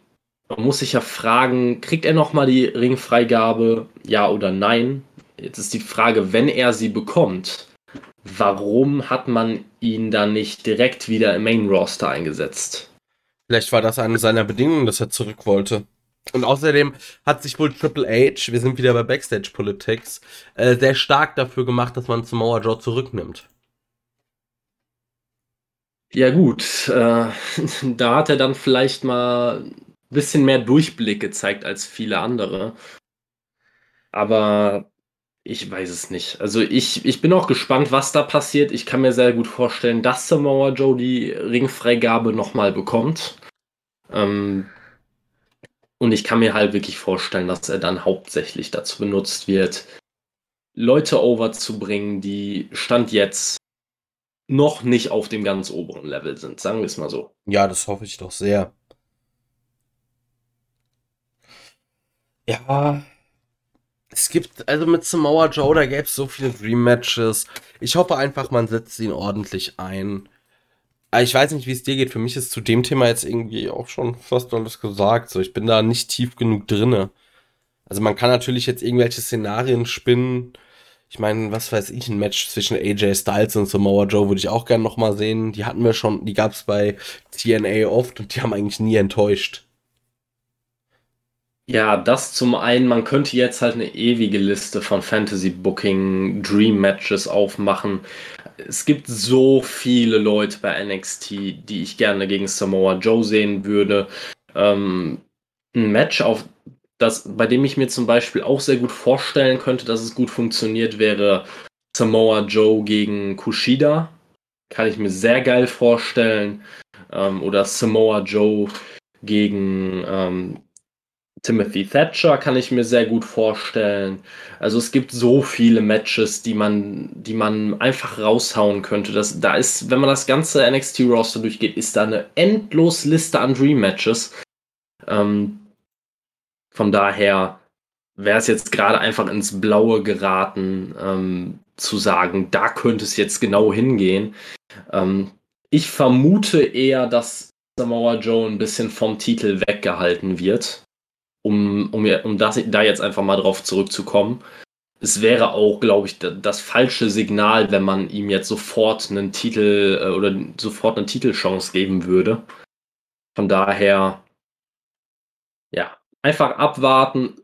man muss sich ja fragen, kriegt er nochmal die Ringfreigabe, ja oder nein? Jetzt ist die Frage, wenn er sie bekommt, warum hat man ihn dann nicht direkt wieder im Main Roster eingesetzt? Vielleicht war das eine seiner Bedingungen, dass er zurück wollte. Und außerdem hat sich wohl Triple H, wir sind wieder bei Backstage Politics, äh, sehr stark dafür gemacht, dass man Samoa Joe zurücknimmt. Ja gut, äh, da hat er dann vielleicht mal bisschen mehr Durchblick gezeigt als viele andere. Aber ich weiß es nicht. Also ich, ich bin auch gespannt, was da passiert. Ich kann mir sehr gut vorstellen, dass Samoa Joe die Ringfreigabe nochmal bekommt. Ähm, und ich kann mir halt wirklich vorstellen, dass er dann hauptsächlich dazu benutzt wird, Leute overzubringen, die Stand jetzt noch nicht auf dem ganz oberen Level sind, sagen wir es mal so. Ja, das hoffe ich doch sehr. Ja, es gibt, also mit Samoa Joe, da gäbe es so viele Dream Matches. Ich hoffe einfach, man setzt ihn ordentlich ein. Ich weiß nicht, wie es dir geht. Für mich ist zu dem Thema jetzt irgendwie auch schon fast alles gesagt. So, ich bin da nicht tief genug drinne. Also man kann natürlich jetzt irgendwelche Szenarien spinnen. Ich meine, was weiß ich, ein Match zwischen AJ Styles und Samoa Joe würde ich auch gerne noch mal sehen. Die hatten wir schon, die gab es bei TNA oft und die haben eigentlich nie enttäuscht. Ja, das zum einen, man könnte jetzt halt eine ewige Liste von Fantasy Booking Dream Matches aufmachen. Es gibt so viele Leute bei NXT, die ich gerne gegen Samoa Joe sehen würde. Ähm, ein Match, auf das, bei dem ich mir zum Beispiel auch sehr gut vorstellen könnte, dass es gut funktioniert, wäre Samoa Joe gegen Kushida. Kann ich mir sehr geil vorstellen. Ähm, oder Samoa Joe gegen ähm, Timothy Thatcher kann ich mir sehr gut vorstellen. Also es gibt so viele Matches, die man, die man einfach raushauen könnte. Das, da ist, wenn man das ganze NXT-Roster durchgeht, ist da eine endlos Liste an Dream-Matches. Ähm, von daher wäre es jetzt gerade einfach ins Blaue geraten, ähm, zu sagen, da könnte es jetzt genau hingehen. Ähm, ich vermute eher, dass Samoa Joe ein bisschen vom Titel weggehalten wird um, um, um das, da jetzt einfach mal drauf zurückzukommen. Es wäre auch, glaube ich, das falsche Signal, wenn man ihm jetzt sofort einen Titel äh, oder sofort eine Titelchance geben würde. Von daher, ja, einfach abwarten.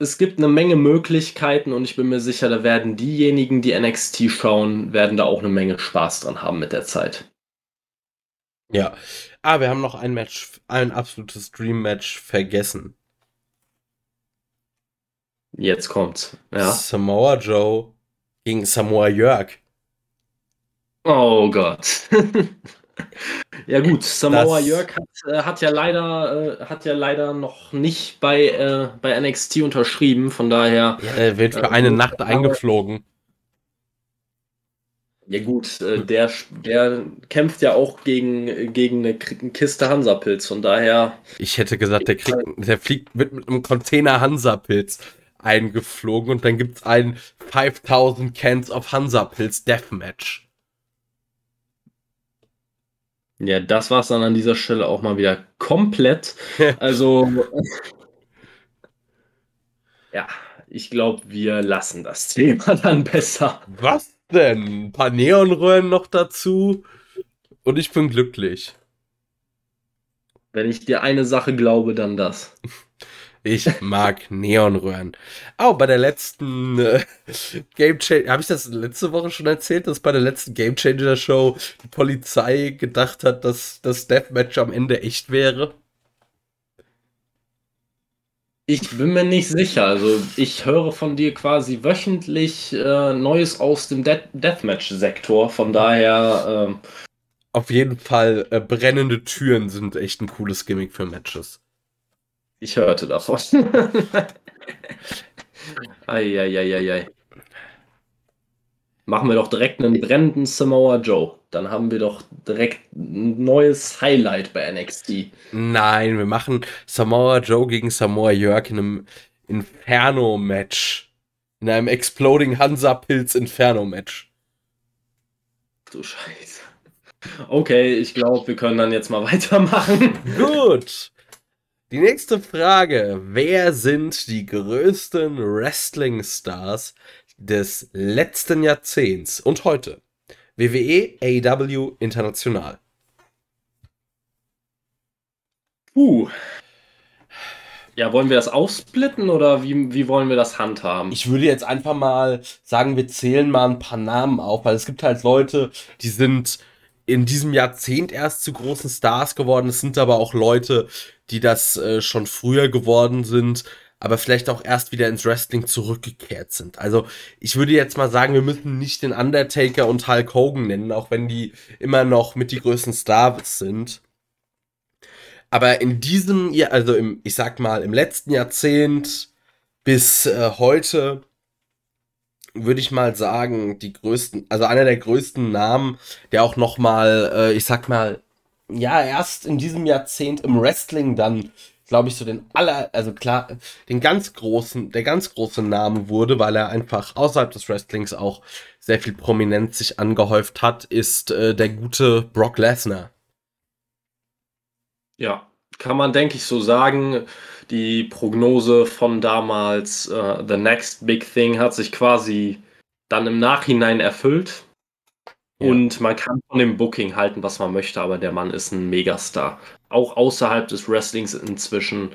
Es gibt eine Menge Möglichkeiten und ich bin mir sicher, da werden diejenigen, die NXT schauen, werden da auch eine Menge Spaß dran haben mit der Zeit. Ja, ah, wir haben noch ein Match, ein absolutes Dream-Match vergessen. Jetzt kommt's. Ja. Samoa Joe gegen Samoa Jörg. Oh Gott. ja gut, Samoa das, Jörg hat, äh, hat, ja leider äh, hat ja leider noch nicht bei, äh, bei NXT unterschrieben, von daher. Ja, er wird für eine Nacht eingeflogen. Ja gut, äh, der, der kämpft ja auch gegen, gegen eine Kiste Hansapilz, von daher. Ich hätte gesagt, der, kriegt, der fliegt mit, mit einem Container Hansapilz eingeflogen und dann gibt es ein 5000 Cans of Hansa-Pilz Deathmatch. Ja, das war es dann an dieser Stelle auch mal wieder komplett. Also, ja, ich glaube, wir lassen das Thema dann besser. Was denn? Ein paar Neonröhren noch dazu und ich bin glücklich. Wenn ich dir eine Sache glaube, dann das. Ich mag Neonröhren. Oh, bei der letzten äh, Game Changer, habe ich das letzte Woche schon erzählt, dass bei der letzten Game Changer Show die Polizei gedacht hat, dass das Deathmatch am Ende echt wäre? Ich bin mir nicht sicher. Also ich höre von dir quasi wöchentlich äh, Neues aus dem De Deathmatch-Sektor. Von daher. Ähm Auf jeden Fall, äh, brennende Türen sind echt ein cooles Gimmick für Matches. Ich hörte davon. Eieieiei. Machen wir doch direkt einen brennenden Samoa Joe. Dann haben wir doch direkt ein neues Highlight bei NXT. Nein, wir machen Samoa Joe gegen Samoa Jörg in einem Inferno-Match. In einem Exploding Hansa-Pilz Inferno-Match. Du Scheiße. Okay, ich glaube, wir können dann jetzt mal weitermachen. Gut. Die nächste Frage. Wer sind die größten Wrestling-Stars des letzten Jahrzehnts und heute? WWE, AEW, international. Uh. Ja, wollen wir das aufsplitten oder wie, wie wollen wir das handhaben? Ich würde jetzt einfach mal sagen, wir zählen mal ein paar Namen auf, weil es gibt halt Leute, die sind in diesem Jahrzehnt erst zu großen Stars geworden. Es sind aber auch Leute, die das äh, schon früher geworden sind, aber vielleicht auch erst wieder ins Wrestling zurückgekehrt sind. Also ich würde jetzt mal sagen, wir müssen nicht den Undertaker und Hulk Hogan nennen, auch wenn die immer noch mit die größten Stars sind. Aber in diesem, Jahr, also im, ich sag mal, im letzten Jahrzehnt bis äh, heute würde ich mal sagen, die größten, also einer der größten Namen, der auch noch mal, äh, ich sag mal, ja, erst in diesem Jahrzehnt im Wrestling dann, glaube ich, so den aller, also klar, den ganz großen, der ganz große Name wurde, weil er einfach außerhalb des Wrestlings auch sehr viel Prominenz sich angehäuft hat, ist äh, der gute Brock Lesnar. Ja, kann man, denke ich, so sagen. Die Prognose von damals, uh, The Next Big Thing, hat sich quasi dann im Nachhinein erfüllt. Und man kann von dem Booking halten, was man möchte, aber der Mann ist ein Megastar. Auch außerhalb des Wrestlings inzwischen.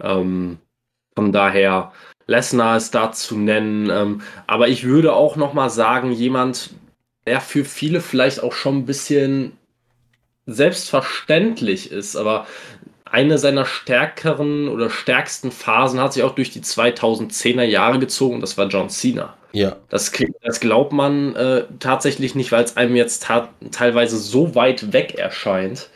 Ähm, von daher, Lesnar ist da zu nennen. Ähm, aber ich würde auch noch mal sagen, jemand, der für viele vielleicht auch schon ein bisschen selbstverständlich ist, aber eine seiner stärkeren oder stärksten Phasen hat sich auch durch die 2010er Jahre gezogen, das war John Cena. Ja. Das, das glaubt man äh, tatsächlich nicht, weil es einem jetzt teilweise so weit weg erscheint.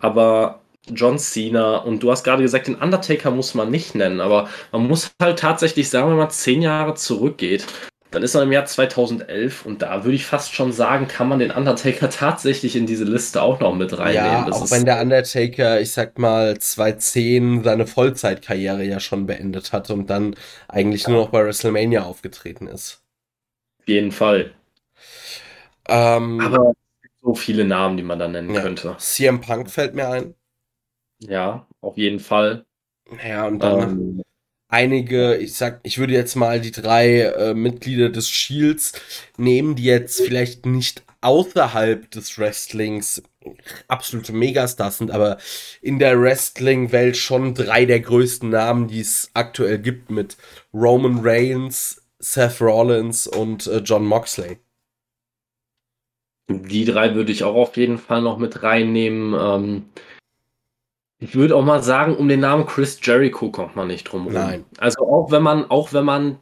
Aber John Cena und du hast gerade gesagt, den Undertaker muss man nicht nennen, aber man muss halt tatsächlich sagen, wenn man zehn Jahre zurückgeht, dann ist er im Jahr 2011 und da würde ich fast schon sagen, kann man den Undertaker tatsächlich in diese Liste auch noch mit reinnehmen. Ja, das auch wenn der Undertaker, ich sag mal, 2010 seine Vollzeitkarriere ja schon beendet hat und dann eigentlich ja. nur noch bei WrestleMania aufgetreten ist. Auf jeden Fall. Ähm, Aber so viele Namen, die man da nennen ja. könnte. CM Punk fällt mir ein. Ja, auf jeden Fall. Ja, und dann ähm, einige, ich sag, ich würde jetzt mal die drei äh, Mitglieder des Shields nehmen, die jetzt vielleicht nicht außerhalb des Wrestlings absolute Megastars sind, aber in der Wrestling-Welt schon drei der größten Namen, die es aktuell gibt, mit Roman Reigns, Seth Rollins und äh, John Moxley. Die drei würde ich auch auf jeden Fall noch mit reinnehmen. Ähm, ich würde auch mal sagen, um den Namen Chris Jericho kommt man nicht drum rum. Nein. Also auch wenn man, auch wenn man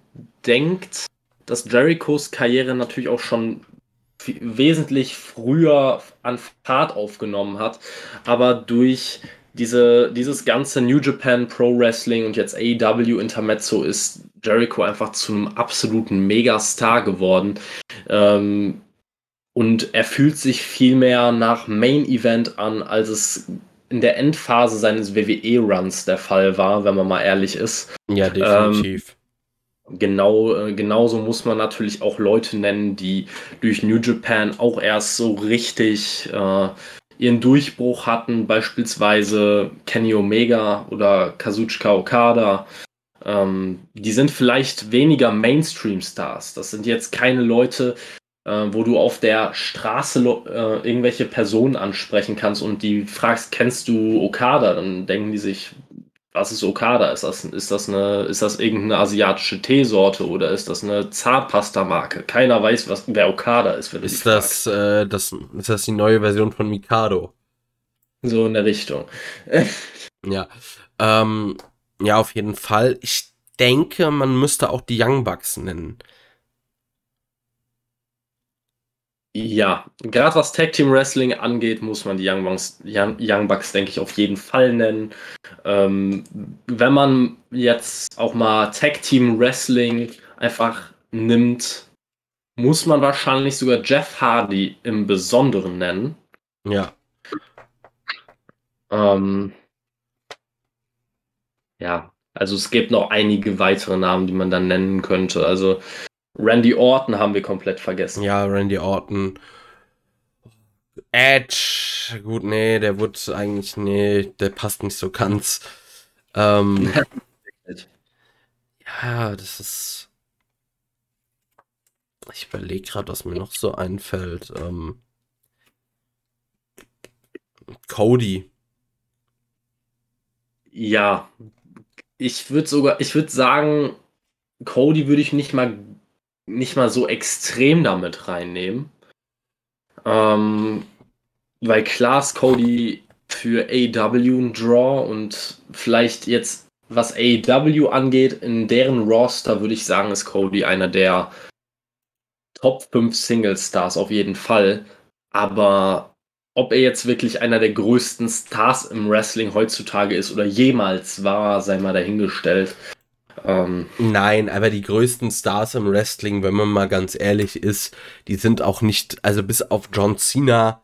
denkt, dass Jerichos Karriere natürlich auch schon wesentlich früher an Fahrt aufgenommen hat, aber durch diese, dieses ganze New Japan Pro Wrestling und jetzt AEW Intermezzo ist Jericho einfach zu einem absoluten Megastar geworden. Ähm, und er fühlt sich viel mehr nach Main Event an, als es in der Endphase seines WWE-Runs der Fall war, wenn man mal ehrlich ist. Ja, definitiv. Ähm, genau, äh, genauso muss man natürlich auch Leute nennen, die durch New Japan auch erst so richtig äh, ihren Durchbruch hatten, beispielsweise Kenny Omega oder Kazuchika Okada. Ähm, die sind vielleicht weniger Mainstream-Stars. Das sind jetzt keine Leute, wo du auf der Straße äh, irgendwelche Personen ansprechen kannst und die fragst, kennst du Okada? Dann denken die sich, was ist Okada? Ist das, ist das, eine, ist das irgendeine asiatische Teesorte oder ist das eine Zahnpasta-Marke? Keiner weiß, was, wer Okada ist. Ist, das, äh, das, ist das die neue Version von Mikado? So in der Richtung. ja. Ähm, ja, auf jeden Fall. Ich denke, man müsste auch die Young Bucks nennen. Ja, gerade was Tag Team Wrestling angeht, muss man die Young Bucks, Young, Young Bucks denke ich, auf jeden Fall nennen. Ähm, wenn man jetzt auch mal Tag Team Wrestling einfach nimmt, muss man wahrscheinlich sogar Jeff Hardy im Besonderen nennen. Ja. Ähm, ja, also es gibt noch einige weitere Namen, die man dann nennen könnte. Also Randy Orton haben wir komplett vergessen. Ja, Randy Orton. Edge. Gut, nee, der wird eigentlich, nee, der passt nicht so ganz. Ähm, ja, das ist. Ich überlege gerade, was mir noch so einfällt. Ähm, Cody. Ja, ich würde sogar, ich würde sagen, Cody würde ich nicht mal, nicht mal so extrem damit reinnehmen. Ähm, weil klar ist Cody für AW ein Draw und vielleicht jetzt, was AW angeht, in deren Roster würde ich sagen, ist Cody einer der Top 5 Single Stars auf jeden Fall. Aber ob er jetzt wirklich einer der größten Stars im Wrestling heutzutage ist oder jemals war, sei mal dahingestellt. Ähm, Nein, aber die größten Stars im Wrestling, wenn man mal ganz ehrlich ist, die sind auch nicht, also bis auf John Cena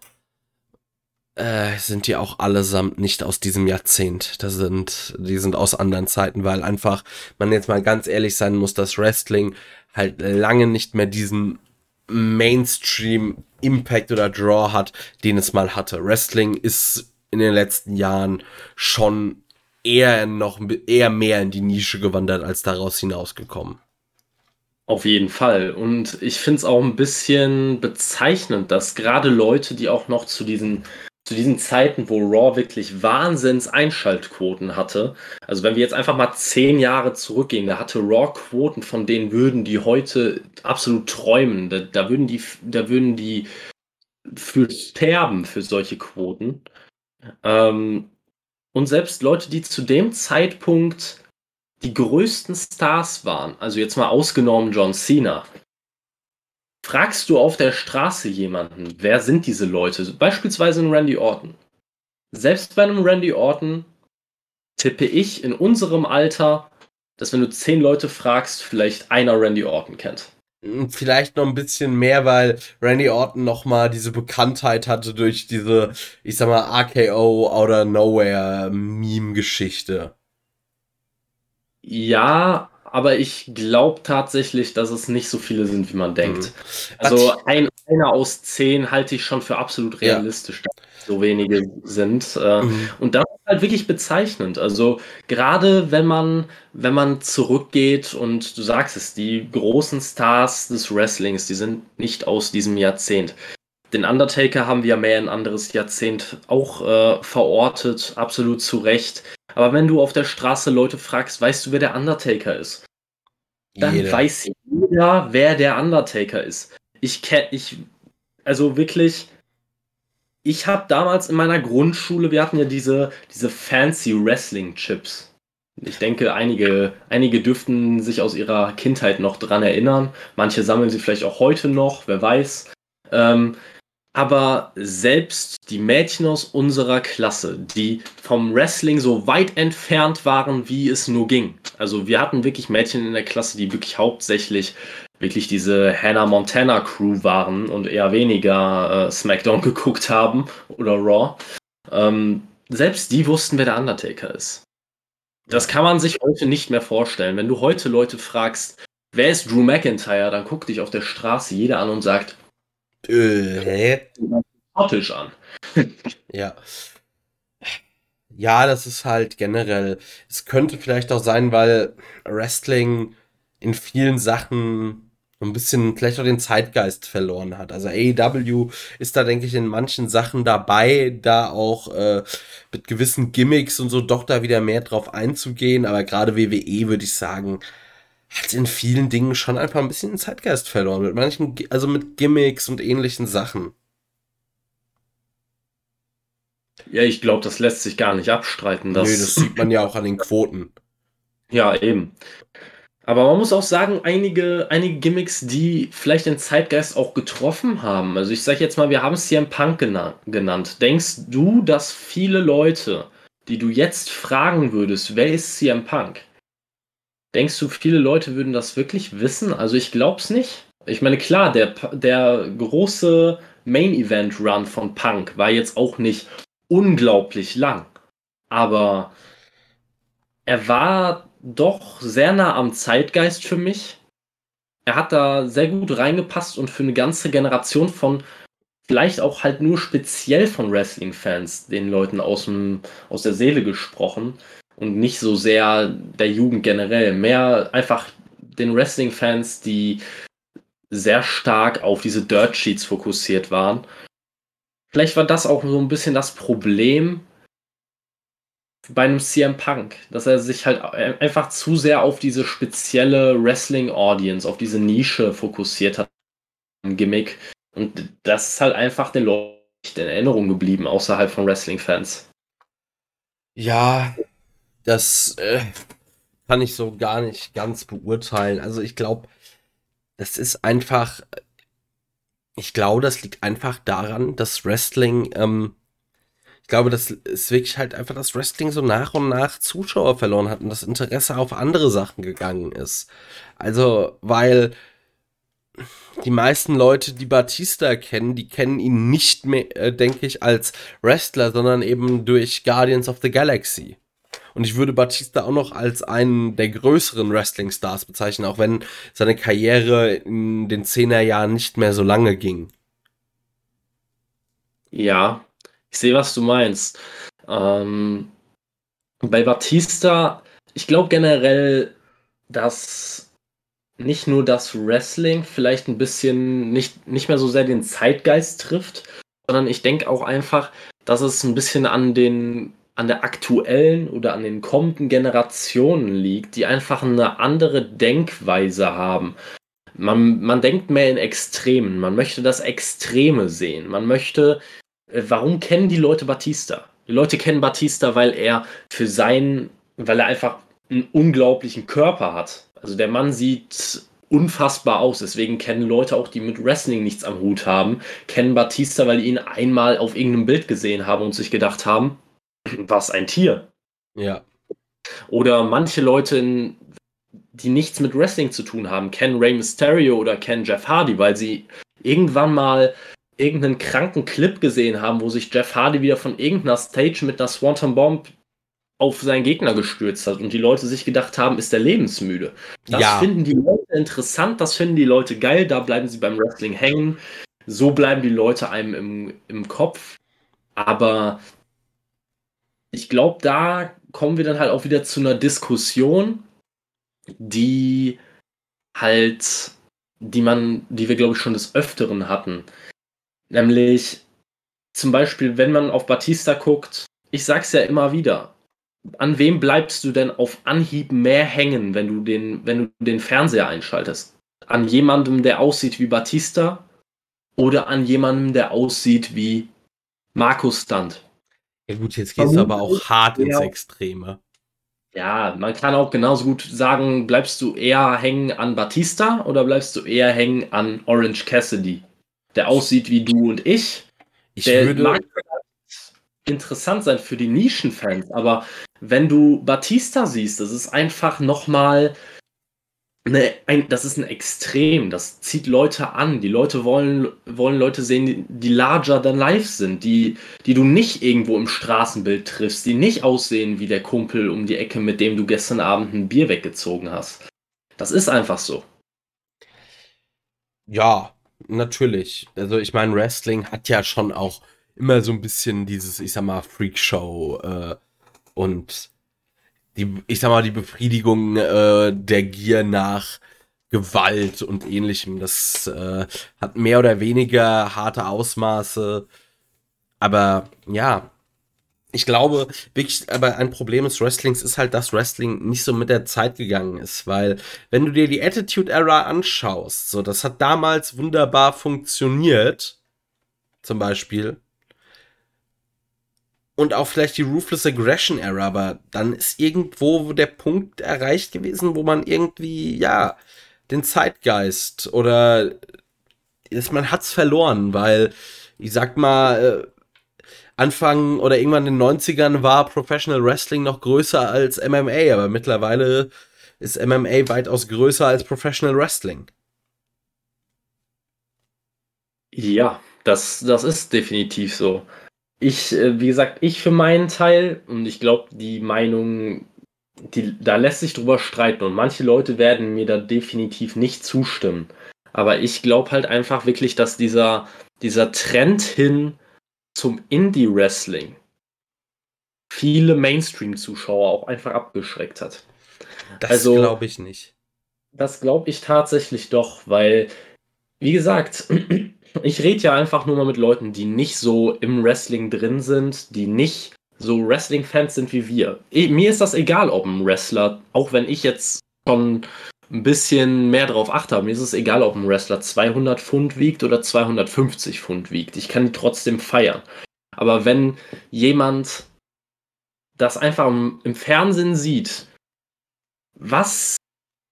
äh, sind die auch allesamt nicht aus diesem Jahrzehnt. Das sind, die sind aus anderen Zeiten, weil einfach man jetzt mal ganz ehrlich sein muss, dass Wrestling halt lange nicht mehr diesen Mainstream Impact oder Draw hat, den es mal hatte. Wrestling ist in den letzten Jahren schon eher noch eher mehr in die Nische gewandert als daraus hinausgekommen. Auf jeden Fall. Und ich finde es auch ein bisschen bezeichnend, dass gerade Leute, die auch noch zu diesen zu diesen Zeiten, wo Raw wirklich Wahnsinns Einschaltquoten hatte, also wenn wir jetzt einfach mal zehn Jahre zurückgehen, da hatte Raw Quoten, von denen würden die heute absolut träumen. Da, da würden die, da würden die für sterben für solche Quoten. Ähm, und selbst Leute, die zu dem Zeitpunkt die größten Stars waren, also jetzt mal ausgenommen John Cena, Fragst du auf der Straße jemanden, wer sind diese Leute? Beispielsweise einen Randy Orton. Selbst bei einem Randy Orton tippe ich in unserem Alter, dass wenn du zehn Leute fragst, vielleicht einer Randy Orton kennt. Vielleicht noch ein bisschen mehr, weil Randy Orton noch mal diese Bekanntheit hatte durch diese, ich sag mal, RKO oder Nowhere Meme-Geschichte. Ja, aber ich glaube tatsächlich, dass es nicht so viele sind, wie man denkt. Mhm. Also ein, einer aus zehn halte ich schon für absolut realistisch, ja. So wenige sind. Äh, mhm. Und das ist halt wirklich bezeichnend. Also gerade wenn man, wenn man zurückgeht und du sagst es, die großen Stars des Wrestlings, die sind nicht aus diesem Jahrzehnt. Den Undertaker haben wir mehr ein anderes Jahrzehnt auch äh, verortet, absolut zu Recht. Aber wenn du auf der Straße Leute fragst, weißt du, wer der Undertaker ist? Dann jeder. weiß jeder, wer der Undertaker ist. Ich kenne, ich, also wirklich, ich habe damals in meiner Grundschule, wir hatten ja diese, diese fancy Wrestling-Chips. Ich denke, einige, einige dürften sich aus ihrer Kindheit noch dran erinnern. Manche sammeln sie vielleicht auch heute noch, wer weiß. Ähm, aber selbst die Mädchen aus unserer Klasse, die vom Wrestling so weit entfernt waren, wie es nur ging. Also wir hatten wirklich Mädchen in der Klasse, die wirklich hauptsächlich wirklich diese Hannah Montana Crew waren und eher weniger äh, SmackDown geguckt haben oder Raw. Ähm, selbst die wussten, wer der Undertaker ist. Das kann man sich heute nicht mehr vorstellen. Wenn du heute Leute fragst, wer ist Drew McIntyre, dann guckt dich auf der Straße jeder an und sagt, äh, hä? Schottisch an. ja. Ja, das ist halt generell. Es könnte vielleicht auch sein, weil Wrestling in vielen Sachen ein bisschen vielleicht auch den Zeitgeist verloren hat. Also AEW ist da, denke ich, in manchen Sachen dabei, da auch äh, mit gewissen Gimmicks und so doch da wieder mehr drauf einzugehen. Aber gerade WWE würde ich sagen, hat in vielen Dingen schon einfach ein bisschen den Zeitgeist verloren. Mit manchen, also mit Gimmicks und ähnlichen Sachen. Ja, ich glaube, das lässt sich gar nicht abstreiten. Dass Nö, das sieht man ja auch an den Quoten. Ja, eben. Aber man muss auch sagen, einige, einige Gimmicks, die vielleicht den Zeitgeist auch getroffen haben. Also ich sage jetzt mal, wir haben im Punk genannt. Denkst du, dass viele Leute, die du jetzt fragen würdest, wer ist CM Punk? Denkst du, viele Leute würden das wirklich wissen? Also ich glaube es nicht. Ich meine, klar, der, der große Main-Event-Run von Punk war jetzt auch nicht unglaublich lang. Aber er war doch sehr nah am Zeitgeist für mich. Er hat da sehr gut reingepasst und für eine ganze Generation von vielleicht auch halt nur speziell von Wrestling-Fans, den Leuten aus, dem, aus der Seele gesprochen, und nicht so sehr der Jugend generell. Mehr einfach den Wrestling-Fans, die sehr stark auf diese Dirt Sheets fokussiert waren. Vielleicht war das auch so ein bisschen das Problem, bei einem CM Punk, dass er sich halt einfach zu sehr auf diese spezielle Wrestling-Audience, auf diese Nische fokussiert hat, ein Gimmick. Und das ist halt einfach den Leuten nicht in Erinnerung geblieben, außerhalb von Wrestling-Fans. Ja, das äh, kann ich so gar nicht ganz beurteilen. Also ich glaube, das ist einfach, ich glaube, das liegt einfach daran, dass Wrestling ähm, ich glaube, das ist wirklich halt einfach, dass Wrestling so nach und nach Zuschauer verloren hat und das Interesse auf andere Sachen gegangen ist. Also, weil die meisten Leute, die Batista kennen, die kennen ihn nicht mehr, äh, denke ich, als Wrestler, sondern eben durch Guardians of the Galaxy. Und ich würde Batista auch noch als einen der größeren Wrestling-Stars bezeichnen, auch wenn seine Karriere in den Zehnerjahren nicht mehr so lange ging. Ja, ich sehe, was du meinst. Ähm, bei Batista, ich glaube generell, dass nicht nur das Wrestling vielleicht ein bisschen nicht, nicht mehr so sehr den Zeitgeist trifft, sondern ich denke auch einfach, dass es ein bisschen an den an der aktuellen oder an den kommenden Generationen liegt, die einfach eine andere Denkweise haben. Man, man denkt mehr in Extremen, man möchte das Extreme sehen, man möchte warum kennen die Leute Batista? Die Leute kennen Batista, weil er für sein, weil er einfach einen unglaublichen Körper hat. Also der Mann sieht unfassbar aus. Deswegen kennen Leute auch, die mit Wrestling nichts am Hut haben, kennen Batista, weil die ihn einmal auf irgendeinem Bild gesehen haben und sich gedacht haben, was ein Tier. Ja. Oder manche Leute, die nichts mit Wrestling zu tun haben, kennen Rey Mysterio oder kennen Jeff Hardy, weil sie irgendwann mal irgendeinen kranken Clip gesehen haben, wo sich Jeff Hardy wieder von irgendeiner Stage mit einer Swanton Bomb auf seinen Gegner gestürzt hat und die Leute sich gedacht haben, ist der lebensmüde. Das ja. finden die Leute interessant, das finden die Leute geil, da bleiben sie beim Wrestling hängen. So bleiben die Leute einem im, im Kopf. Aber ich glaube, da kommen wir dann halt auch wieder zu einer Diskussion, die halt, die man, die wir glaube ich schon des Öfteren hatten. Nämlich zum Beispiel, wenn man auf Batista guckt, ich sag's ja immer wieder, an wem bleibst du denn auf Anhieb mehr hängen, wenn du den, wenn du den Fernseher einschaltest? An jemandem, der aussieht wie Batista oder an jemandem, der aussieht wie Markus Stunt? Ja gut, jetzt gehst du aber auch hart ins Extreme. Ja, man kann auch genauso gut sagen, bleibst du eher hängen an Batista oder bleibst du eher hängen an Orange Cassidy? Der aussieht wie du und ich. Ich der würde mag interessant sein für die Nischenfans, aber wenn du Batista siehst, das ist einfach nochmal Ne, ein, das ist ein Extrem, das zieht Leute an. Die Leute wollen, wollen Leute sehen, die, die larger than life sind, die, die du nicht irgendwo im Straßenbild triffst, die nicht aussehen wie der Kumpel um die Ecke, mit dem du gestern Abend ein Bier weggezogen hast. Das ist einfach so. Ja, natürlich. Also ich meine, Wrestling hat ja schon auch immer so ein bisschen dieses, ich sag mal, Freakshow äh, und die, ich sag mal, die Befriedigung äh, der Gier nach Gewalt und ähnlichem. Das äh, hat mehr oder weniger harte Ausmaße. Aber ja, ich glaube, wirklich, aber ein Problem des Wrestlings ist halt, dass Wrestling nicht so mit der Zeit gegangen ist, weil wenn du dir die Attitude Era anschaust, so, das hat damals wunderbar funktioniert, zum Beispiel. Und auch vielleicht die Ruthless Aggression Era, aber dann ist irgendwo der Punkt erreicht gewesen, wo man irgendwie, ja, den Zeitgeist oder man hat's verloren, weil ich sag mal, äh, Anfang oder irgendwann in den 90ern war Professional Wrestling noch größer als MMA, aber mittlerweile ist MMA weitaus größer als Professional Wrestling. Ja, das, das ist definitiv so. Ich, äh, wie gesagt, ich für meinen Teil, und ich glaube, die Meinung, die, da lässt sich drüber streiten und manche Leute werden mir da definitiv nicht zustimmen. Aber ich glaube halt einfach wirklich, dass dieser, dieser Trend hin zum Indie-Wrestling viele Mainstream-Zuschauer auch einfach abgeschreckt hat. Das also, glaube ich nicht. Das glaube ich tatsächlich doch, weil, wie gesagt, ich rede ja einfach nur mal mit Leuten, die nicht so im Wrestling drin sind, die nicht so Wrestling-Fans sind wie wir. Ich, mir ist das egal, ob ein Wrestler, auch wenn ich jetzt schon ein bisschen mehr drauf achte, mir ist es egal, ob ein Wrestler 200 Pfund wiegt oder 250 Pfund wiegt. Ich kann ihn trotzdem feiern. Aber wenn jemand das einfach im, Fernsehen sieht, was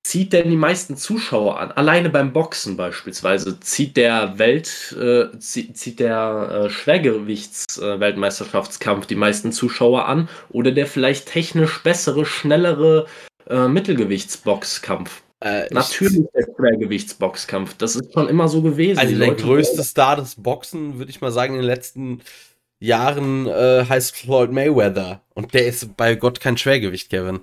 zieht denn die meisten Zuschauer an? Alleine beim Boxen beispielsweise zieht der Welt, äh, zieht der äh, Schwergewichts-Weltmeisterschaftskampf äh, die meisten Zuschauer an oder der vielleicht technisch bessere, schnellere äh, Mittelgewichtsboxkampf? Äh, Natürlich der Schwergewichtsboxkampf. Das ist schon immer so gewesen. Also der größte Star des Boxen, würde ich mal sagen, in den letzten Jahren äh, heißt Floyd Mayweather. Und der ist bei Gott kein Schwergewicht, Kevin.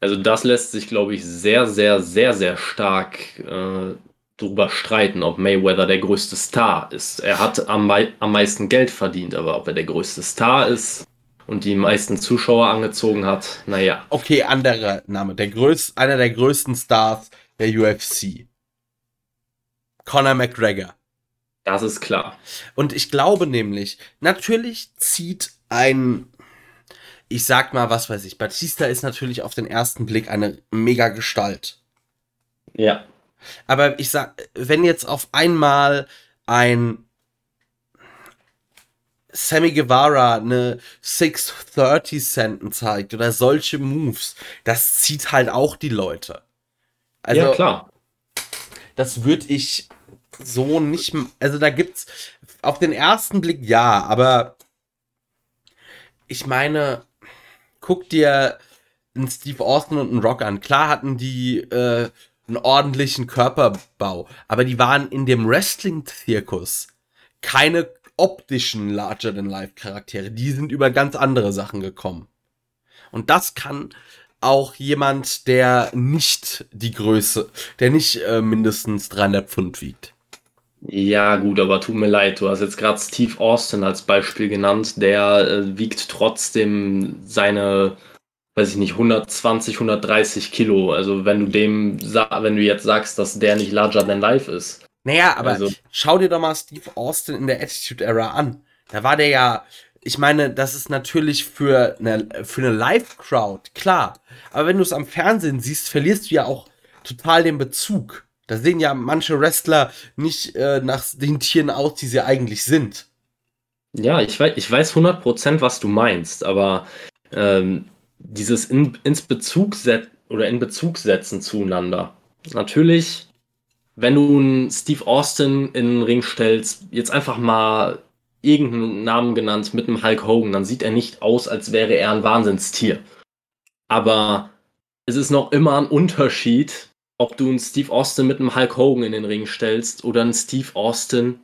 Also das lässt sich, glaube ich, sehr, sehr, sehr, sehr stark äh, darüber streiten, ob Mayweather der größte Star ist. Er hat am, mei am meisten Geld verdient, aber ob er der größte Star ist und die meisten Zuschauer angezogen hat, naja. Okay, anderer Name. Der größte, einer der größten Stars der UFC. Conor McGregor. Das ist klar. Und ich glaube nämlich, natürlich zieht ein ich sag mal, was weiß ich, Batista ist natürlich auf den ersten Blick eine mega Gestalt. Ja. Aber ich sag, wenn jetzt auf einmal ein Sammy Guevara eine 630 Centen zeigt oder solche Moves, das zieht halt auch die Leute. Also, ja, klar. Das würde ich so nicht, also da gibt's auf den ersten Blick ja, aber ich meine, guck dir einen Steve Austin und einen Rock an. Klar hatten die äh, einen ordentlichen Körperbau, aber die waren in dem Wrestling-Zirkus keine optischen Larger-than-Life-Charaktere. Die sind über ganz andere Sachen gekommen. Und das kann auch jemand, der nicht die Größe, der nicht äh, mindestens 300 Pfund wiegt. Ja, gut, aber tut mir leid, du hast jetzt gerade Steve Austin als Beispiel genannt, der äh, wiegt trotzdem seine, weiß ich nicht, 120, 130 Kilo. Also wenn du dem, wenn du jetzt sagst, dass der nicht larger than life ist. Naja, aber also, schau dir doch mal Steve Austin in der Attitude Era an. Da war der ja, ich meine, das ist natürlich für eine, für eine Live-Crowd, klar. Aber wenn du es am Fernsehen siehst, verlierst du ja auch total den Bezug. Da sehen ja manche Wrestler nicht äh, nach den Tieren aus, die sie eigentlich sind. Ja, ich weiß, ich weiß 100%, was du meinst, aber ähm, dieses in, ins Bezug set oder in Bezug setzen zueinander. Natürlich, wenn du einen Steve Austin in den Ring stellst, jetzt einfach mal irgendeinen Namen genannt mit einem Hulk Hogan, dann sieht er nicht aus, als wäre er ein Wahnsinnstier. Aber es ist noch immer ein Unterschied, ob du einen Steve Austin mit einem Hulk Hogan in den Ring stellst oder einen Steve Austin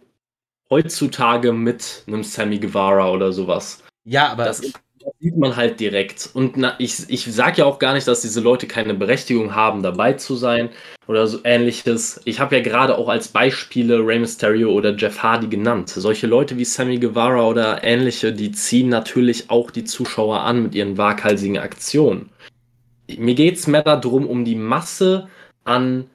heutzutage mit einem Sammy Guevara oder sowas. Ja, aber das, das sieht man halt direkt. Und na, ich, ich sage ja auch gar nicht, dass diese Leute keine Berechtigung haben, dabei zu sein oder so ähnliches. Ich habe ja gerade auch als Beispiele Rey Mysterio oder Jeff Hardy genannt. Solche Leute wie Sammy Guevara oder ähnliche, die ziehen natürlich auch die Zuschauer an mit ihren waghalsigen Aktionen. Mir geht es mehr darum, um die Masse an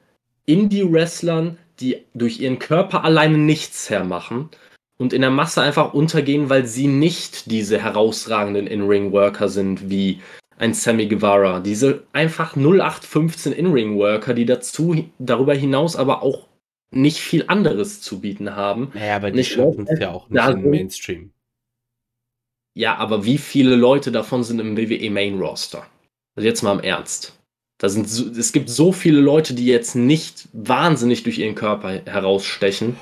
Indie-Wrestlern, die durch ihren Körper alleine nichts hermachen und in der Masse einfach untergehen, weil sie nicht diese herausragenden In-Ring-Worker sind wie ein Sammy Guevara. Diese einfach 0815 In-Ring-Worker, die dazu darüber hinaus aber auch nicht viel anderes zu bieten haben. Naja, aber die schaffen es ja auch nicht im Mainstream. Ja, aber wie viele Leute davon sind im WWE Main Roster? Also jetzt mal im Ernst. Da sind so, es gibt so viele Leute, die jetzt nicht wahnsinnig durch ihren Körper herausstechen.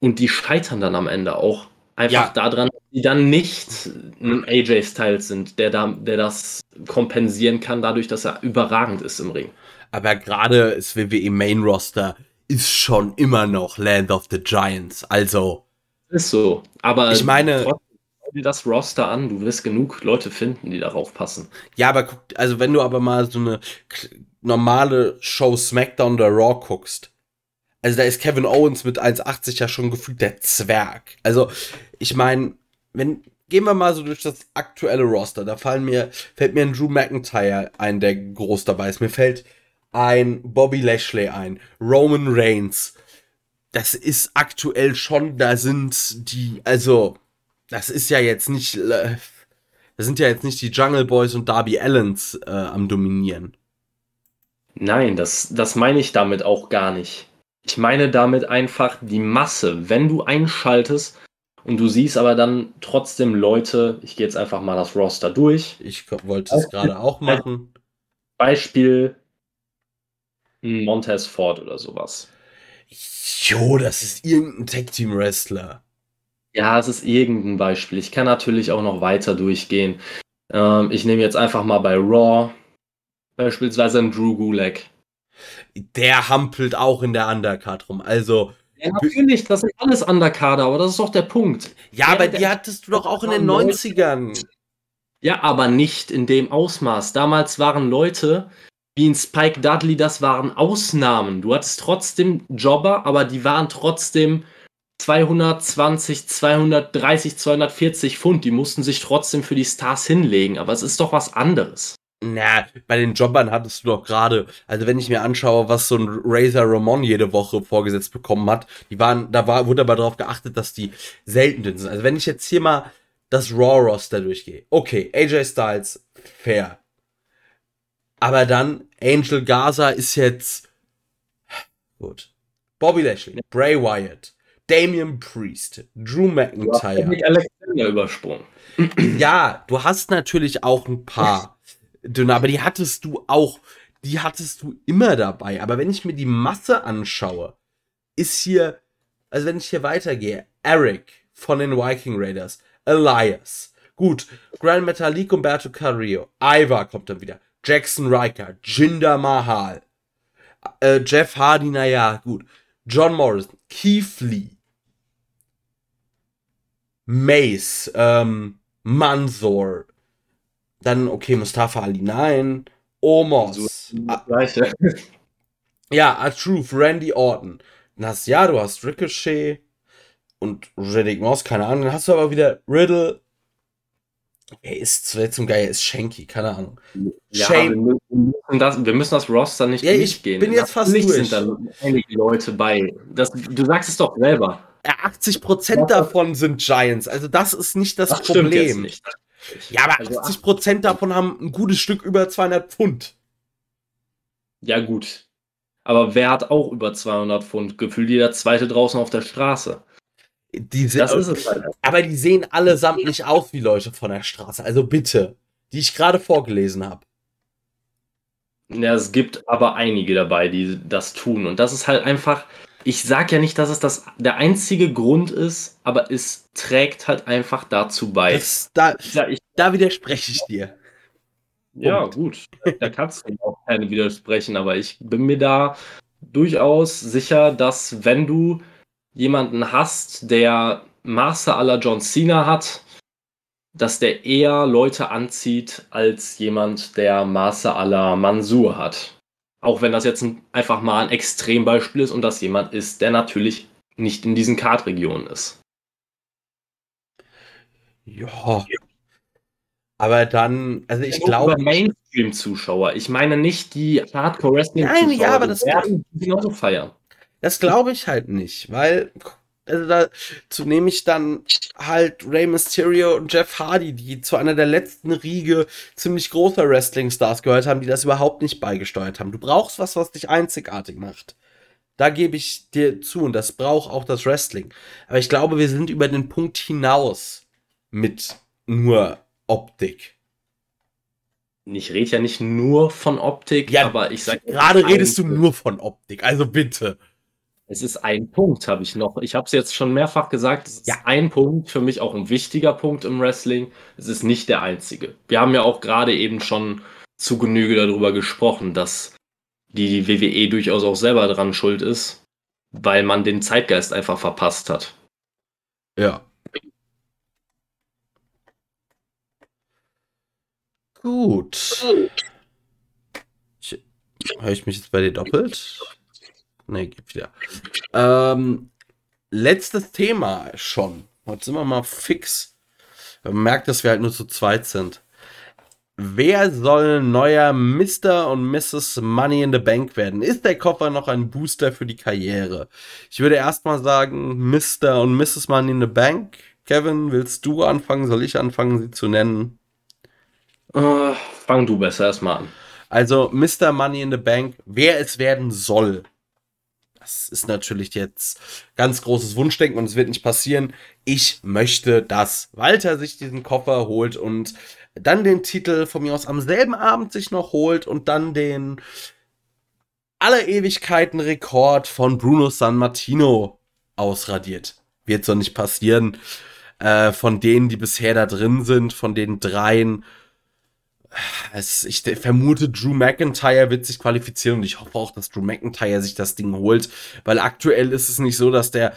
Und die scheitern dann am Ende auch einfach ja. daran, dass die dann nicht ein AJ Styles sind, der, da, der das kompensieren kann, dadurch, dass er überragend ist im Ring. Aber gerade das WWE Main Roster ist schon immer noch Land of the Giants. Also. Ist so. Aber ich meine, dir das Roster an, du wirst genug Leute finden, die darauf passen. Ja, aber guck, also wenn du aber mal so eine normale Show SmackDown oder Raw guckst, also da ist Kevin Owens mit 1,80 ja schon gefühlt der Zwerg. Also, ich meine, wenn, gehen wir mal so durch das aktuelle Roster, da fallen mir, fällt mir ein Drew McIntyre ein, der groß dabei ist. Mir fällt ein Bobby Lashley ein, Roman Reigns. Das ist aktuell schon, da sind die, also, das ist ja jetzt nicht, äh, das sind ja jetzt nicht die Jungle Boys und Darby Allens äh, am Dominieren. Nein, das, das meine ich damit auch gar nicht. Ich meine damit einfach die Masse. Wenn du einschaltest und du siehst aber dann trotzdem Leute, ich gehe jetzt einfach mal das Roster durch. Ich wollte es gerade auch machen. Beispiel Montez Ford oder sowas. Jo, das ist irgendein Tag Team Wrestler. Ja, es ist irgendein Beispiel. Ich kann natürlich auch noch weiter durchgehen. Ähm, ich nehme jetzt einfach mal bei Raw beispielsweise einen Drew Gulak. Der hampelt auch in der Undercard rum. Also. Ja, natürlich, das sind alles Undercarder, aber das ist doch der Punkt. Ja, der, aber die hattest du doch auch in den 90ern. Ja, aber nicht in dem Ausmaß. Damals waren Leute wie ein Spike Dudley, das waren Ausnahmen. Du hattest trotzdem Jobber, aber die waren trotzdem 220, 230, 240 Pfund. Die mussten sich trotzdem für die Stars hinlegen, aber es ist doch was anderes. Na, bei den Jobbern hattest du doch gerade, also wenn ich mir anschaue, was so ein Razor Ramon jede Woche vorgesetzt bekommen hat, die waren, da war, wurde aber darauf geachtet, dass die selten dünn sind. Also wenn ich jetzt hier mal das Raw Roster durchgehe, okay, AJ Styles, fair. Aber dann Angel Gaza ist jetzt gut. Bobby Lashley, Bray Wyatt, Damian Priest, Drew McIntyre. Du hast Alexander übersprungen. Ja, du hast natürlich auch ein paar dünner, aber die hattest du auch, die hattest du immer dabei. Aber wenn ich mir die Masse anschaue, ist hier, also wenn ich hier weitergehe, Eric von den Viking Raiders, Elias, gut, Grand Metalik, Umberto Carrillo, Ivar kommt dann wieder, Jackson Riker, Jinder Mahal, äh, Jeff Hardy, naja, gut, John Morrison, Keith Lee, Mace, ähm, Manzor, dann, okay, Mustafa Ali, nein. Omos. So, gleiche. ja, A-Truth, Randy Orton. Dann hast ja, du hast Ricochet und Reddick Moss, keine Ahnung. Dann hast du aber wieder Riddle. Er ist jetzt zum Geier, ist Shanky, keine Ahnung. Ja, Shane. Wir müssen, das, wir müssen das Roster nicht ja, durchgehen. Ich bin jetzt fast durch. sind da einige Leute bei. Das, du sagst es doch selber. 80% davon sind Giants. Also das ist nicht das, das Problem. Nicht. Ja, aber also 80% davon haben ein gutes Stück über 200 Pfund. Ja, gut. Aber wer hat auch über 200 Pfund? Gefühlt jeder zweite draußen auf der Straße. Die das ist es halt. Aber die sehen allesamt nicht aus wie Leute von der Straße. Also bitte. Die ich gerade vorgelesen habe. Ja, es gibt aber einige dabei, die das tun. Und das ist halt einfach, ich sage ja nicht, dass es das der einzige Grund ist, aber es trägt halt einfach dazu bei. Das, da, ja, ich, da widerspreche ich dir. Ja, gut. Da kannst du auch keine widersprechen, aber ich bin mir da durchaus sicher, dass wenn du jemanden hast, der Maße aller John Cena hat, dass der eher Leute anzieht als jemand, der Maße aller Mansur hat. Auch wenn das jetzt ein, einfach mal ein Extrembeispiel ist und das jemand ist, der natürlich nicht in diesen Kartregionen ist. Ja. Aber dann, also ich glaube. Mainstream-Zuschauer. Ich meine nicht die Hardcore-Wrestling-Zuschauer. Nein, ja, aber das werden genauso feiern. Das glaube ich halt nicht, weil also dazu nehme ich dann halt Rey Mysterio und Jeff Hardy, die zu einer der letzten Riege ziemlich großer Wrestling-Stars gehört haben, die das überhaupt nicht beigesteuert haben. Du brauchst was, was dich einzigartig macht. Da gebe ich dir zu und das braucht auch das Wrestling. Aber ich glaube, wir sind über den Punkt hinaus mit nur Optik. Ich rede ja nicht nur von Optik, ja, aber ich sage. Gerade redest du nur von Optik, also bitte. Es ist ein Punkt, habe ich noch. Ich habe es jetzt schon mehrfach gesagt. Es ist ja. ein Punkt, für mich auch ein wichtiger Punkt im Wrestling. Es ist nicht der einzige. Wir haben ja auch gerade eben schon zu Genüge darüber gesprochen, dass die WWE durchaus auch selber dran schuld ist, weil man den Zeitgeist einfach verpasst hat. Ja. Gut. Höre ich mich jetzt bei dir doppelt? Ne, gibt wieder. Ähm, letztes Thema schon. Heute sind wir mal fix. Man merkt, dass wir halt nur zu zweit sind. Wer soll neuer Mr. und Mrs. Money in the Bank werden? Ist der Koffer noch ein Booster für die Karriere? Ich würde erstmal sagen, Mr. und Mrs. Money in the Bank Kevin, willst du anfangen? Soll ich anfangen, sie zu nennen? Äh, fang du besser erstmal an. Also, Mr. Money in the Bank, wer es werden soll. Das ist natürlich jetzt ganz großes Wunschdenken und es wird nicht passieren. Ich möchte, dass Walter sich diesen Koffer holt und dann den Titel von mir aus am selben Abend sich noch holt und dann den aller Ewigkeiten Rekord von Bruno San Martino ausradiert. Wird so nicht passieren. Äh, von denen, die bisher da drin sind, von den dreien, es, ich vermute, Drew McIntyre wird sich qualifizieren und ich hoffe auch, dass Drew McIntyre sich das Ding holt, weil aktuell ist es nicht so, dass der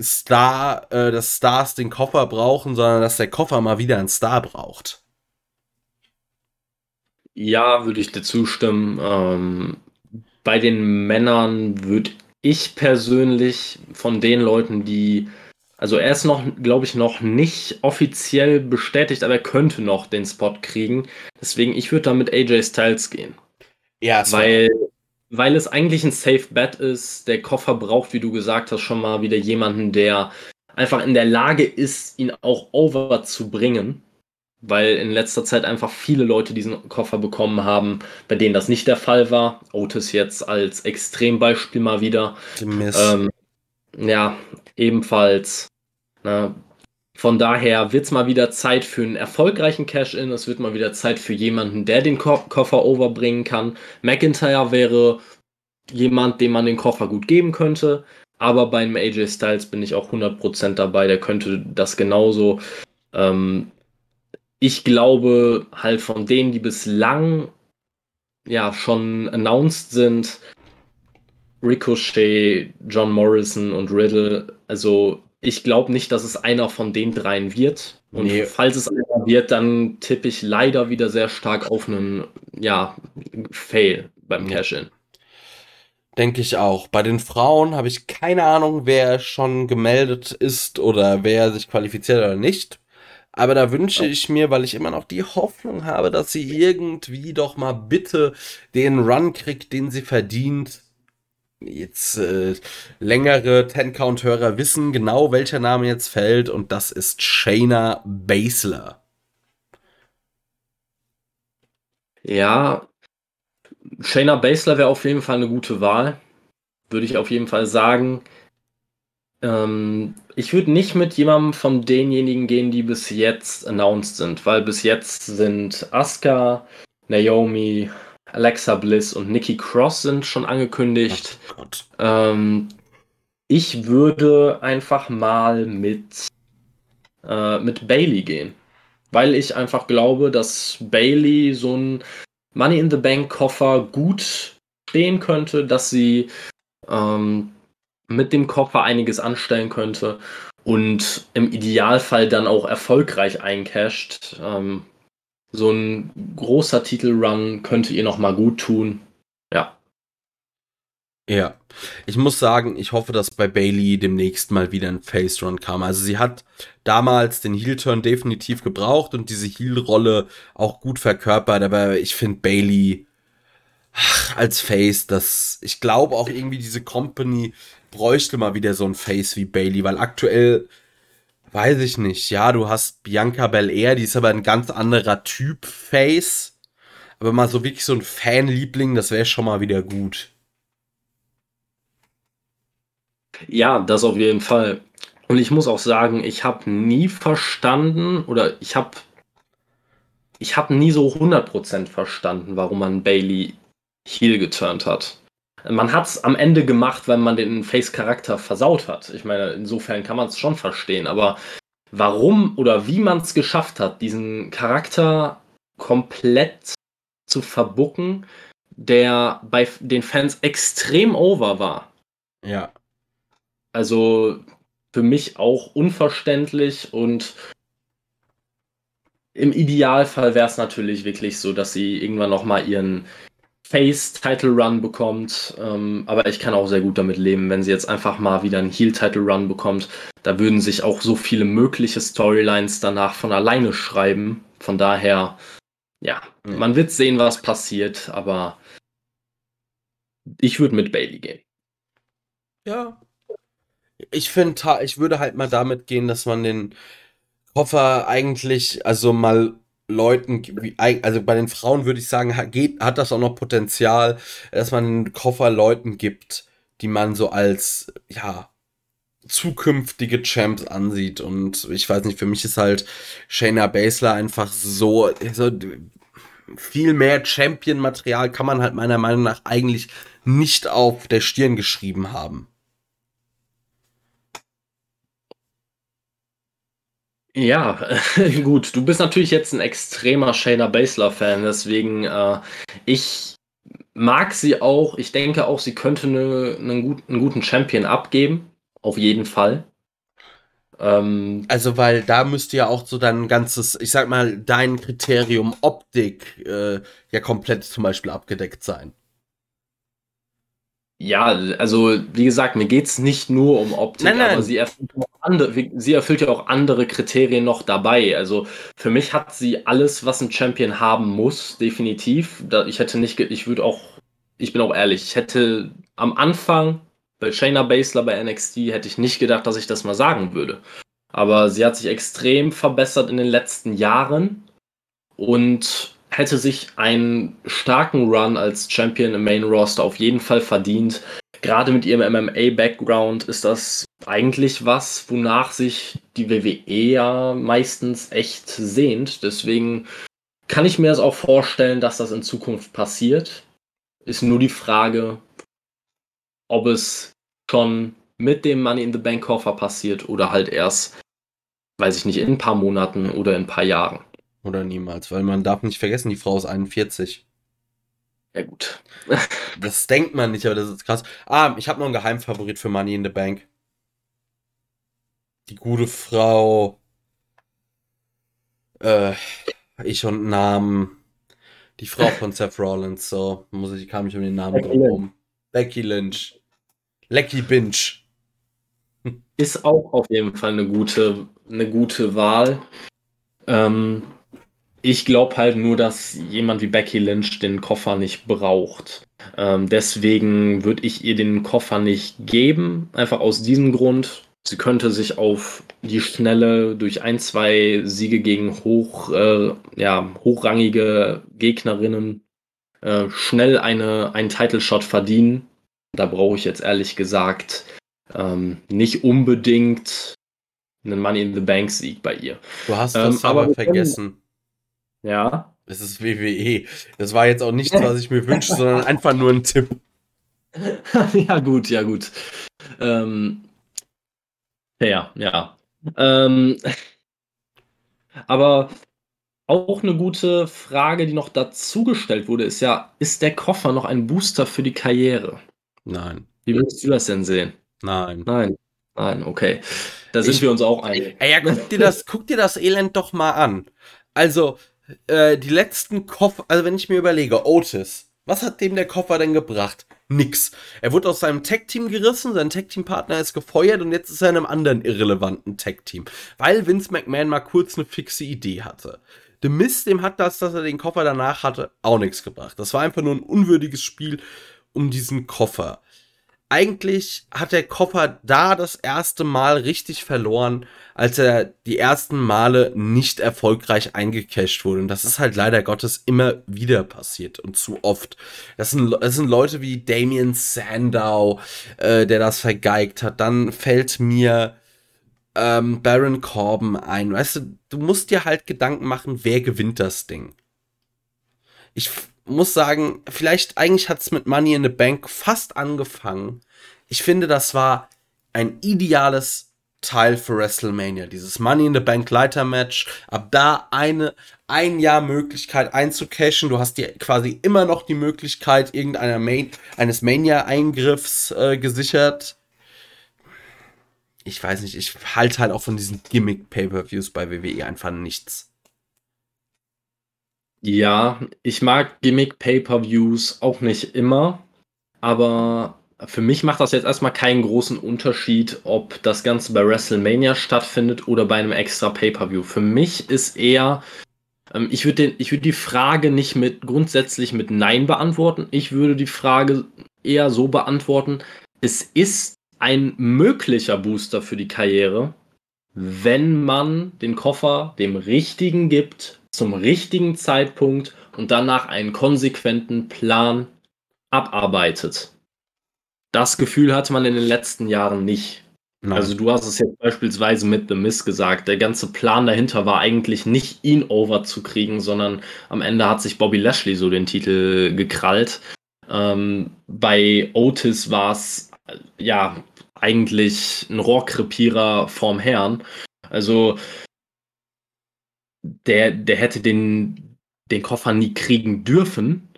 Star, äh, dass Stars den Koffer brauchen, sondern dass der Koffer mal wieder einen Star braucht. Ja, würde ich dir zustimmen. Ähm, bei den Männern würde ich persönlich von den Leuten, die also er ist noch, glaube ich, noch nicht offiziell bestätigt, aber er könnte noch den Spot kriegen. Deswegen, ich würde da mit AJ Styles gehen. Ja, weil, weil es eigentlich ein Safe Bet ist. Der Koffer braucht, wie du gesagt hast, schon mal wieder jemanden, der einfach in der Lage ist, ihn auch over zu bringen. Weil in letzter Zeit einfach viele Leute diesen Koffer bekommen haben, bei denen das nicht der Fall war. Otis jetzt als Extrembeispiel mal wieder. Ähm, ja, ebenfalls. Na, von daher wird es mal wieder Zeit für einen erfolgreichen Cash-In. Es wird mal wieder Zeit für jemanden, der den Ko Koffer overbringen kann. McIntyre wäre jemand, dem man den Koffer gut geben könnte. Aber beim AJ Styles bin ich auch 100% dabei. Der könnte das genauso. Ähm, ich glaube halt von denen, die bislang ja schon announced sind, Ricochet, John Morrison und Riddle, also ich glaube nicht, dass es einer von den dreien wird. Und nee. falls es einer wird, dann tippe ich leider wieder sehr stark auf einen, ja, Fail beim Cash-In. Denke ich auch. Bei den Frauen habe ich keine Ahnung, wer schon gemeldet ist oder wer sich qualifiziert oder nicht. Aber da wünsche ich mir, weil ich immer noch die Hoffnung habe, dass sie irgendwie doch mal bitte den Run kriegt, den sie verdient, jetzt äh, längere Ten-Count-Hörer wissen genau, welcher Name jetzt fällt und das ist Shayna Baszler. Ja, Shayna Baszler wäre auf jeden Fall eine gute Wahl. Würde ich auf jeden Fall sagen. Ähm, ich würde nicht mit jemandem von denjenigen gehen, die bis jetzt announced sind, weil bis jetzt sind Asuka, Naomi, Alexa Bliss und Nikki Cross sind schon angekündigt. Oh ähm, ich würde einfach mal mit, äh, mit Bailey gehen. Weil ich einfach glaube, dass Bailey so ein Money in the Bank Koffer gut stehen könnte, dass sie ähm, mit dem Koffer einiges anstellen könnte und im Idealfall dann auch erfolgreich eincasht. Ähm, so ein großer Titelrun könnte ihr noch mal gut tun. Ja. Ja, ich muss sagen, ich hoffe, dass bei Bailey demnächst mal wieder ein Face Run kam. Also sie hat damals den Heel Turn definitiv gebraucht und diese Heel Rolle auch gut verkörpert, aber ich finde Bailey als Face, das ich glaube auch irgendwie diese Company bräuchte mal wieder so ein Face wie Bailey, weil aktuell Weiß ich nicht. Ja, du hast Bianca Belair, die ist aber ein ganz anderer Typ Face. Aber mal so wirklich so ein Fanliebling, das wäre schon mal wieder gut. Ja, das auf jeden Fall. Und ich muss auch sagen, ich habe nie verstanden oder ich habe ich habe nie so 100% verstanden, warum man Bailey Heel geturnt hat. Man hat es am Ende gemacht, weil man den Face-Charakter versaut hat. Ich meine, insofern kann man es schon verstehen, aber warum oder wie man es geschafft hat, diesen Charakter komplett zu verbucken, der bei den Fans extrem over war. Ja. Also für mich auch unverständlich und im Idealfall wäre es natürlich wirklich so, dass sie irgendwann nochmal ihren Face-Title-Run bekommt. Ähm, aber ich kann auch sehr gut damit leben, wenn sie jetzt einfach mal wieder einen Heel-Title-Run bekommt. Da würden sich auch so viele mögliche Storylines danach von alleine schreiben. Von daher, ja, mhm. man wird sehen, was passiert, aber ich würde mit Bailey gehen. Ja. Ich finde, ich würde halt mal damit gehen, dass man den Koffer eigentlich, also mal Leuten, also bei den Frauen würde ich sagen, hat, geht, hat das auch noch Potenzial, dass man den Koffer Leuten gibt, die man so als, ja, zukünftige Champs ansieht. Und ich weiß nicht, für mich ist halt Shayna Baszler einfach so, so viel mehr Champion-Material kann man halt meiner Meinung nach eigentlich nicht auf der Stirn geschrieben haben. Ja, gut. Du bist natürlich jetzt ein extremer Shayna Baszler-Fan, deswegen äh, ich mag sie auch. Ich denke auch, sie könnte eine, einen, gut, einen guten Champion abgeben. Auf jeden Fall. Ähm, also, weil da müsste ja auch so dein ganzes, ich sag mal, dein Kriterium Optik äh, ja komplett zum Beispiel abgedeckt sein. Ja, also wie gesagt, mir geht es nicht nur um Optik, nein, nein. aber sie erfüllt, andere, sie erfüllt ja auch andere Kriterien noch dabei. Also für mich hat sie alles, was ein Champion haben muss, definitiv. Ich hätte nicht, ich würde auch, ich bin auch ehrlich, ich hätte am Anfang bei Shayna Baszler bei NXT hätte ich nicht gedacht, dass ich das mal sagen würde. Aber sie hat sich extrem verbessert in den letzten Jahren und hätte sich einen starken Run als Champion im Main Roster auf jeden Fall verdient. Gerade mit ihrem MMA-Background ist das eigentlich was, wonach sich die WWE ja meistens echt sehnt. Deswegen kann ich mir das auch vorstellen, dass das in Zukunft passiert. Ist nur die Frage, ob es schon mit dem Money in the Bank Koffer passiert oder halt erst, weiß ich nicht, in ein paar Monaten oder in ein paar Jahren. Oder niemals, weil man darf nicht vergessen, die Frau ist 41. Ja, gut. das denkt man nicht, aber das ist krass. Ah, ich habe noch einen Geheimfavorit für Money in the Bank. Die gute Frau. Äh, ich und Namen. Die Frau von Seth Rollins, so muss ich, kam ich um den Namen Becky drum Becky Lynch. Lecky Binge. Ist auch auf jeden Fall eine gute, eine gute Wahl. Ähm, ich glaube halt nur, dass jemand wie Becky Lynch den Koffer nicht braucht. Ähm, deswegen würde ich ihr den Koffer nicht geben. Einfach aus diesem Grund. Sie könnte sich auf die Schnelle durch ein, zwei Siege gegen hoch, äh, ja, hochrangige Gegnerinnen äh, schnell eine, einen Title Shot verdienen. Da brauche ich jetzt ehrlich gesagt ähm, nicht unbedingt einen Money in the Bank Sieg bei ihr. Du hast das ähm, aber, aber vergessen. Ja. Es ist WWE. Das war jetzt auch nichts, was ich mir wünsche, sondern einfach nur ein Tipp. ja, gut, ja, gut. Ähm, ja, ja. Ähm, aber auch eine gute Frage, die noch dazugestellt wurde, ist ja, ist der Koffer noch ein Booster für die Karriere? Nein. Wie würdest du das denn sehen? Nein. Nein. Nein, okay. Da sind ich, wir uns auch einig. Ja, guck dir das, guck dir das Elend doch mal an. Also, äh, die letzten Koffer, also wenn ich mir überlege, Otis, was hat dem der Koffer denn gebracht? Nix. Er wurde aus seinem Tech-Team gerissen, sein Tech-Team-Partner ist gefeuert und jetzt ist er in einem anderen irrelevanten Tech-Team. Weil Vince McMahon mal kurz eine fixe Idee hatte. The Mist, dem hat das, dass er den Koffer danach hatte, auch nichts gebracht. Das war einfach nur ein unwürdiges Spiel um diesen Koffer eigentlich hat der Koffer da das erste Mal richtig verloren, als er die ersten Male nicht erfolgreich eingecasht wurde. Und das ist halt leider Gottes immer wieder passiert und zu oft. Das sind, das sind Leute wie Damien Sandow, äh, der das vergeigt hat. Dann fällt mir ähm, Baron Corbin ein. Weißt du, du musst dir halt Gedanken machen, wer gewinnt das Ding. Ich muss sagen, vielleicht eigentlich hat es mit Money in the Bank fast angefangen. Ich finde, das war ein ideales Teil für WrestleMania. Dieses Money in the Bank Leiter Match. Ab da eine, ein Jahr Möglichkeit einzucashen. Du hast dir quasi immer noch die Möglichkeit irgendeiner Main, eines Mania-Eingriffs äh, gesichert. Ich weiß nicht, ich halte halt auch von diesen Gimmick-Pay-Per-Views bei WWE einfach nichts. Ja, ich mag Gimmick-Pay-Per-Views auch nicht immer, aber für mich macht das jetzt erstmal keinen großen Unterschied, ob das Ganze bei WrestleMania stattfindet oder bei einem extra Pay-Per-View. Für mich ist eher, ähm, ich würde würd die Frage nicht mit grundsätzlich mit Nein beantworten. Ich würde die Frage eher so beantworten, es ist ein möglicher Booster für die Karriere, wenn man den Koffer dem Richtigen gibt, zum richtigen Zeitpunkt und danach einen konsequenten Plan abarbeitet. Das Gefühl hatte man in den letzten Jahren nicht. Nein. Also du hast es jetzt beispielsweise mit The Miss gesagt. Der ganze Plan dahinter war eigentlich nicht ihn over zu kriegen, sondern am Ende hat sich Bobby Lashley so den Titel gekrallt. Ähm, bei Otis war es ja eigentlich ein Rohrkrepierer vorm Herrn. Also der, der hätte den, den Koffer nie kriegen dürfen.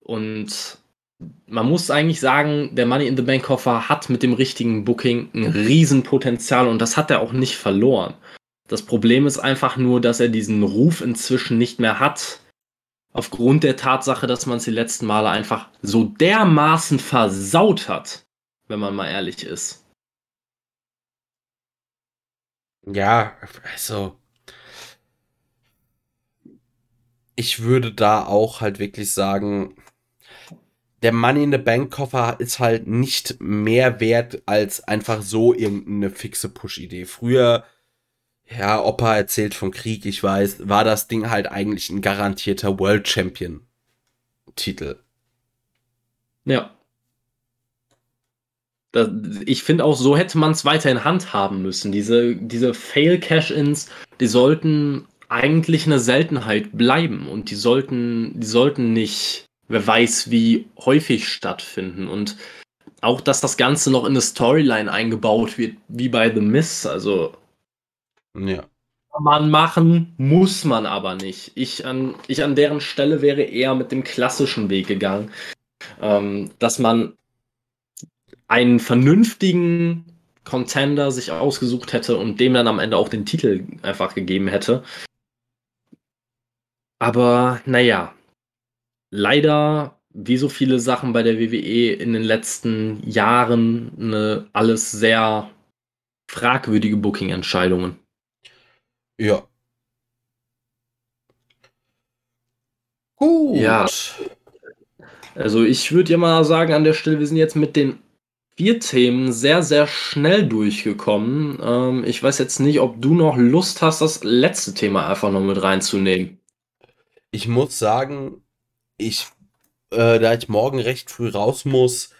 Und man muss eigentlich sagen, der Money in the Bank Koffer hat mit dem richtigen Booking ein Riesenpotenzial und das hat er auch nicht verloren. Das Problem ist einfach nur, dass er diesen Ruf inzwischen nicht mehr hat. Aufgrund der Tatsache, dass man es die letzten Male einfach so dermaßen versaut hat, wenn man mal ehrlich ist. Ja, also. Ich würde da auch halt wirklich sagen, der Money in the Bank Koffer ist halt nicht mehr wert als einfach so irgendeine fixe Push-Idee. Früher, ja, Opa erzählt vom Krieg, ich weiß, war das Ding halt eigentlich ein garantierter World Champion Titel. Ja. Das, ich finde auch, so hätte man es weiter in Hand haben müssen. Diese, diese Fail-Cash-Ins, die sollten eigentlich eine Seltenheit bleiben und die sollten, die sollten nicht wer weiß wie häufig stattfinden. Und auch, dass das Ganze noch in eine Storyline eingebaut wird, wie bei The Miss. Also. Ja. Kann man machen, muss man aber nicht. Ich an, ich an deren Stelle wäre eher mit dem klassischen Weg gegangen. Ähm, dass man einen vernünftigen Contender sich ausgesucht hätte und dem dann am Ende auch den Titel einfach gegeben hätte. Aber naja, leider, wie so viele Sachen bei der WWE in den letzten Jahren, eine, alles sehr fragwürdige Booking-Entscheidungen. Ja. Gut. Ja. Also ich würde ja mal sagen an der Stelle, wir sind jetzt mit den vier Themen sehr, sehr schnell durchgekommen. Ähm, ich weiß jetzt nicht, ob du noch Lust hast, das letzte Thema einfach noch mit reinzunehmen. Ich muss sagen, ich, äh, da ich morgen recht früh raus muss,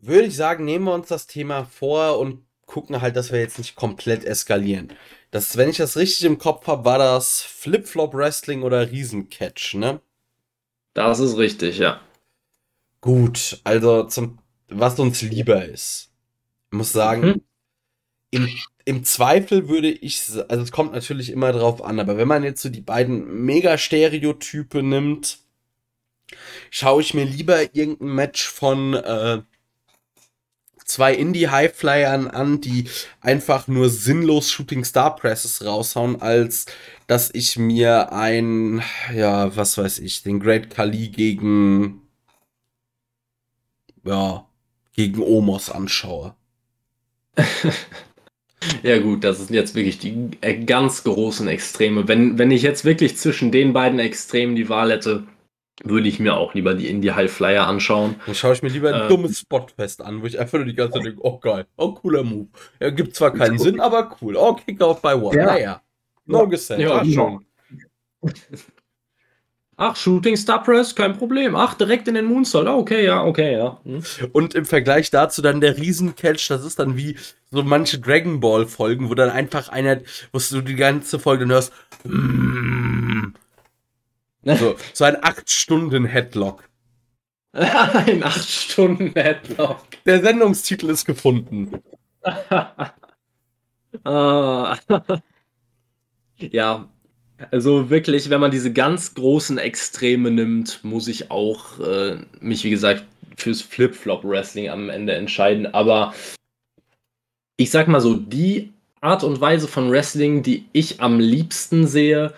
würde ich sagen, nehmen wir uns das Thema vor und gucken halt, dass wir jetzt nicht komplett eskalieren. Das, wenn ich das richtig im Kopf habe, war das Flip-Flop Wrestling oder Riesencatch, ne? Das ist richtig, ja. Gut, also zum, was uns lieber ist. Ich muss sagen, mhm. im, im Zweifel würde ich, also es kommt natürlich immer drauf an, aber wenn man jetzt so die beiden Mega-Stereotype nimmt, schaue ich mir lieber irgendein Match von äh, zwei Indie-Highflyern an, die einfach nur sinnlos Shooting Star Presses raushauen, als dass ich mir ein, ja, was weiß ich, den Great Kali gegen, ja, gegen Omos anschaue. Ja gut, das sind jetzt wirklich die äh, ganz großen Extreme. Wenn, wenn ich jetzt wirklich zwischen den beiden Extremen die Wahl hätte, würde ich mir auch lieber die Indie High Flyer anschauen. Dann schaue ich mir lieber ein äh, dummes Spotfest an, wo ich einfach nur die ganze Zeit denke, oh geil, oh cooler Move. Er ja, gibt zwar keinen Sinn, aber cool. Oh, Kickoff by One. Ja. Naja. No. Ja, Ach, schon. Ach, Shooting Star Press, kein Problem. Ach, direkt in den Moonsault. Oh, okay, ja, okay, ja. Hm. Und im Vergleich dazu dann der Riesencatch, das ist dann wie so manche Dragon Ball Folgen, wo dann einfach einer, wo du die ganze Folge dann hörst, mm, so, so ein 8-Stunden-Headlock. ein 8-Stunden-Headlock. Der Sendungstitel ist gefunden. Ah. ja, also wirklich, wenn man diese ganz großen Extreme nimmt, muss ich auch äh, mich, wie gesagt, fürs Flip-Flop-Wrestling am Ende entscheiden. Aber ich sag mal so, die Art und Weise von Wrestling, die ich am liebsten sehe,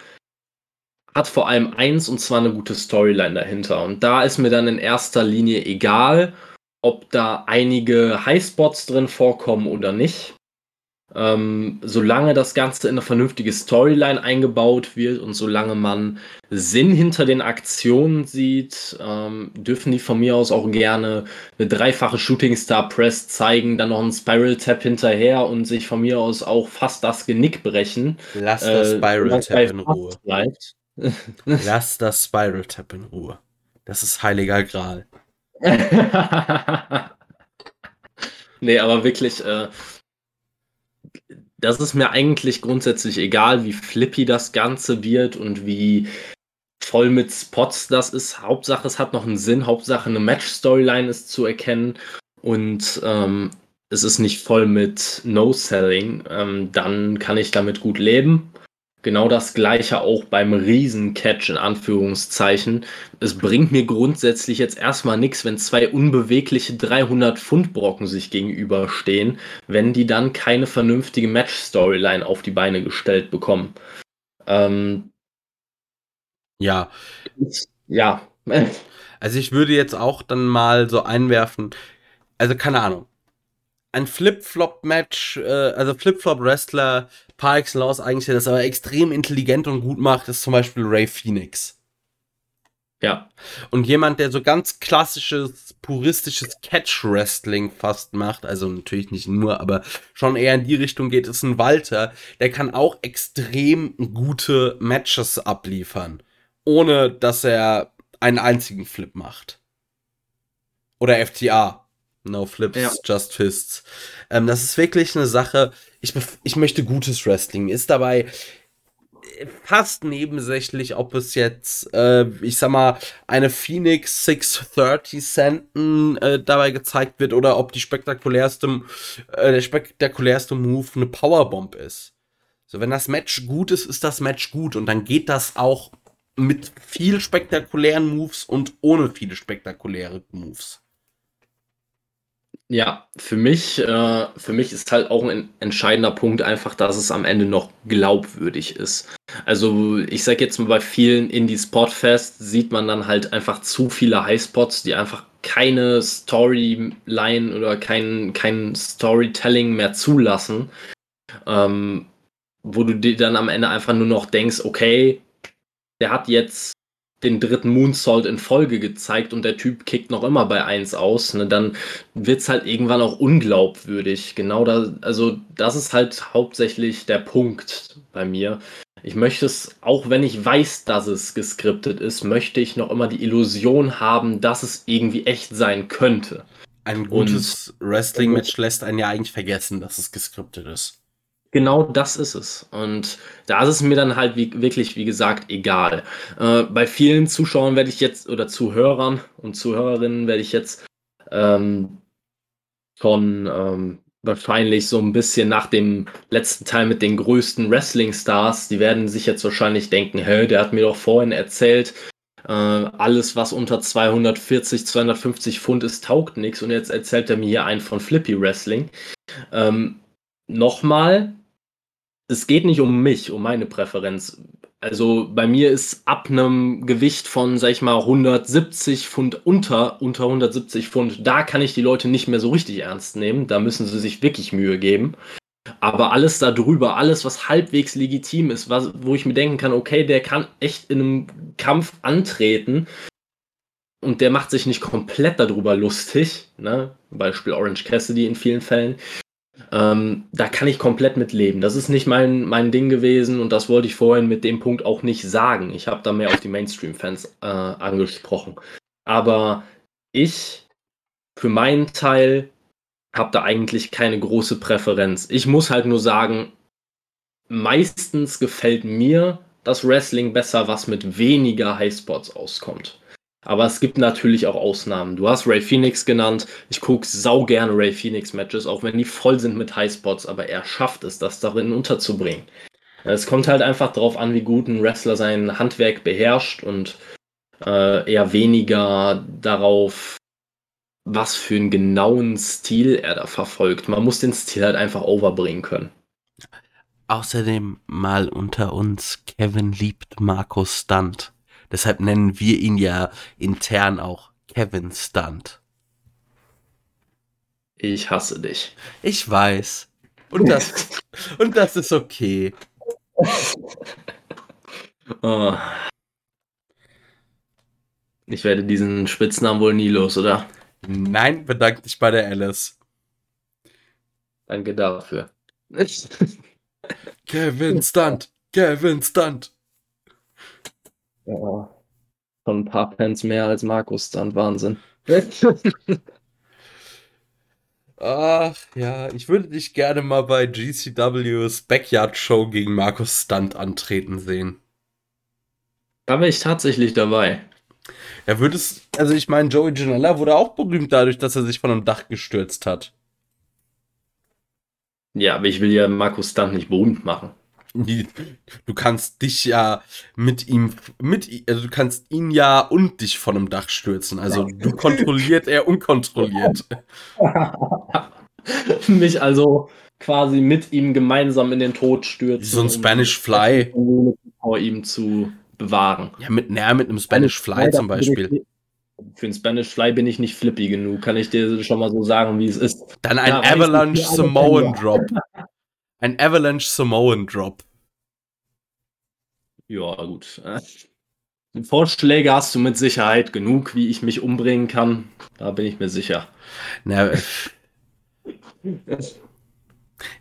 hat vor allem eins und zwar eine gute Storyline dahinter. Und da ist mir dann in erster Linie egal, ob da einige Highspots drin vorkommen oder nicht. Ähm, solange das Ganze in eine vernünftige Storyline eingebaut wird und solange man Sinn hinter den Aktionen sieht, ähm, dürfen die von mir aus auch gerne eine dreifache Shooting Star Press zeigen, dann noch einen Spiral Tap hinterher und sich von mir aus auch fast das Genick brechen. Lass das äh, Spiral Tap in Ruhe. Bleibt. Lass das Spiral Tap in Ruhe. Das ist heiliger Gral. nee, aber wirklich, äh, das ist mir eigentlich grundsätzlich egal, wie flippy das Ganze wird und wie voll mit Spots das ist. Hauptsache, es hat noch einen Sinn. Hauptsache, eine Match-Storyline ist zu erkennen und ähm, es ist nicht voll mit No-Selling. Ähm, dann kann ich damit gut leben. Genau das gleiche auch beim Riesen-Catch in Anführungszeichen. Es bringt mir grundsätzlich jetzt erstmal nichts, wenn zwei unbewegliche 300 Pfund Brocken sich gegenüberstehen, wenn die dann keine vernünftige Match-Storyline auf die Beine gestellt bekommen. Ähm, ja. Ja. Also ich würde jetzt auch dann mal so einwerfen, also keine Ahnung, ein Flip-Flop-Match, äh, also Flip-Flop-Wrestler par excellence eigentlich, der das aber extrem intelligent und gut macht, ist zum Beispiel Ray Phoenix. Ja. Und jemand, der so ganz klassisches, puristisches Catch-Wrestling fast macht, also natürlich nicht nur, aber schon eher in die Richtung geht, ist ein Walter. Der kann auch extrem gute Matches abliefern, ohne dass er einen einzigen Flip macht. Oder FTA. No Flips, ja. Just Fists. Ähm, das ist wirklich eine Sache. Ich, ich möchte gutes Wrestling. Ist dabei fast nebensächlich, ob es jetzt, äh, ich sag mal, eine Phoenix 630 Centen äh, dabei gezeigt wird oder ob die spektakulärste, äh, der spektakulärste Move eine Powerbomb ist. So, wenn das Match gut ist, ist das Match gut und dann geht das auch mit viel spektakulären Moves und ohne viele spektakuläre Moves. Ja, für mich, äh, für mich ist halt auch ein entscheidender Punkt einfach, dass es am Ende noch glaubwürdig ist. Also ich sag jetzt mal, bei vielen Indie-Spotfest sieht man dann halt einfach zu viele Highspots, die einfach keine Storyline oder kein, kein Storytelling mehr zulassen. Ähm, wo du dir dann am Ende einfach nur noch denkst, okay, der hat jetzt den dritten Moonsault in Folge gezeigt und der Typ kickt noch immer bei 1 aus, ne, dann wird es halt irgendwann auch unglaubwürdig. Genau da, also das ist halt hauptsächlich der Punkt bei mir. Ich möchte es, auch wenn ich weiß, dass es geskriptet ist, möchte ich noch immer die Illusion haben, dass es irgendwie echt sein könnte. Ein gutes Wrestling-Match lässt einen ja eigentlich vergessen, dass es geskriptet ist. Genau das ist es. Und da ist es mir dann halt wie, wirklich, wie gesagt, egal. Äh, bei vielen Zuschauern werde ich jetzt, oder Zuhörern und Zuhörerinnen werde ich jetzt ähm, schon ähm, wahrscheinlich so ein bisschen nach dem letzten Teil mit den größten Wrestling-Stars, die werden sich jetzt wahrscheinlich denken, hä, der hat mir doch vorhin erzählt, äh, alles, was unter 240, 250 Pfund ist, taugt nichts. Und jetzt erzählt er mir hier einen von Flippy Wrestling. Ähm, Nochmal, es geht nicht um mich, um meine Präferenz. Also bei mir ist ab einem Gewicht von, sag ich mal, 170 Pfund unter, unter 170 Pfund, da kann ich die Leute nicht mehr so richtig ernst nehmen. Da müssen sie sich wirklich Mühe geben. Aber alles darüber, alles, was halbwegs legitim ist, was, wo ich mir denken kann, okay, der kann echt in einem Kampf antreten und der macht sich nicht komplett darüber lustig, ne? Beispiel Orange Cassidy in vielen Fällen. Ähm, da kann ich komplett mit leben. Das ist nicht mein, mein Ding gewesen und das wollte ich vorhin mit dem Punkt auch nicht sagen. Ich habe da mehr auf die Mainstream-Fans äh, angesprochen. Aber ich, für meinen Teil, habe da eigentlich keine große Präferenz. Ich muss halt nur sagen, meistens gefällt mir das Wrestling besser, was mit weniger Highspots auskommt. Aber es gibt natürlich auch Ausnahmen. Du hast Ray Phoenix genannt. Ich gucke sau gerne Ray Phoenix Matches, auch wenn die voll sind mit Highspots, aber er schafft es, das darin unterzubringen. Es kommt halt einfach darauf an, wie gut ein Wrestler sein Handwerk beherrscht und äh, eher weniger darauf, was für einen genauen Stil er da verfolgt. Man muss den Stil halt einfach overbringen können. Außerdem mal unter uns, Kevin liebt Markus Stunt. Deshalb nennen wir ihn ja intern auch Kevin Stunt. Ich hasse dich. Ich weiß. Und das, und das ist okay. Oh. Ich werde diesen Spitznamen wohl nie los, oder? Nein, bedank dich bei der Alice. Danke dafür. Kevin Stunt. Kevin Stunt. Ja. Schon ein paar Fans mehr als Markus Stunt. Wahnsinn. Ach ja, ich würde dich gerne mal bei GCWs Backyard Show gegen Markus Stunt antreten sehen. Da wäre ich tatsächlich dabei. Er würde es, also ich meine, Joey Janella wurde auch berühmt dadurch, dass er sich von einem Dach gestürzt hat. Ja, aber ich will ja Markus Stunt nicht berühmt machen. Du kannst dich ja mit ihm, mit, also du kannst ihn ja und dich von einem Dach stürzen. Also du kontrolliert, er unkontrolliert. Mich also quasi mit ihm gemeinsam in den Tod stürzen. So ein Spanish Fly. Vor ihm zu bewahren. Ja, mit, na, mit einem Spanish Fly zum Beispiel. Für einen Spanish Fly bin ich nicht flippy genug, kann ich dir schon mal so sagen, wie es ist. Dann ein ja, Avalanche Samoan Drop. Ein Avalanche Samoan Drop. Ja, gut. Vorschläge hast du mit Sicherheit genug, wie ich mich umbringen kann. Da bin ich mir sicher. Na,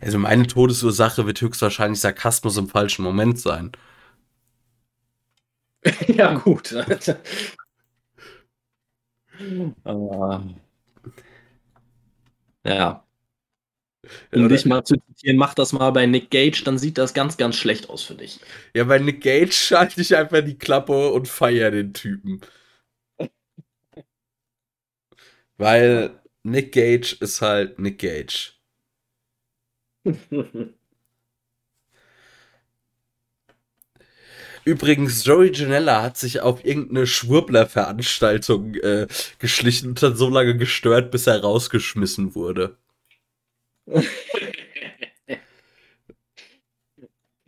also meine Todesursache wird höchstwahrscheinlich Sarkasmus im falschen Moment sein. ja, gut. uh, ja. Um dich mal zu zitieren, mach das mal bei Nick Gage, dann sieht das ganz, ganz schlecht aus für dich. Ja, bei Nick Gage schalte ich einfach die Klappe und feiere den Typen. Weil Nick Gage ist halt Nick Gage. Übrigens, Joey Janella hat sich auf irgendeine Schwurbler-Veranstaltung äh, geschlichen und hat so lange gestört, bis er rausgeschmissen wurde.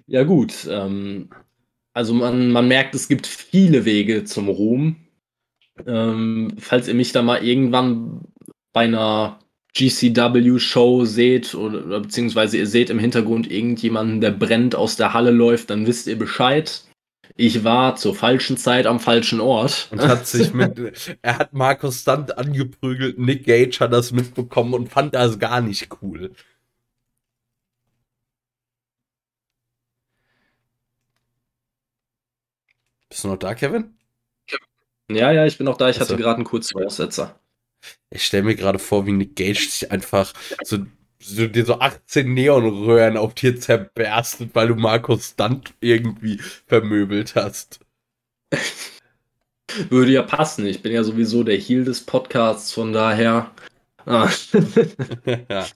ja, gut. Ähm, also man, man merkt, es gibt viele Wege zum Ruhm. Ähm, falls ihr mich da mal irgendwann bei einer GCW-Show seht oder, beziehungsweise ihr seht im Hintergrund irgendjemanden, der brennt aus der Halle läuft, dann wisst ihr Bescheid ich war zur falschen Zeit am falschen Ort. Und hat sich mit, er hat Markus Stunt angeprügelt, Nick Gage hat das mitbekommen und fand das gar nicht cool. Bist du noch da, Kevin? Ja, ja, ich bin noch da. Ich also. hatte gerade einen kurzen Aussetzer. Ich stelle mir gerade vor, wie Nick Gage sich einfach so so, dir so 18 Neonröhren auf dir zerberstet, weil du Markus Stunt irgendwie vermöbelt hast. Würde ja passen. Ich bin ja sowieso der Heel des Podcasts, von daher. Ah. ja.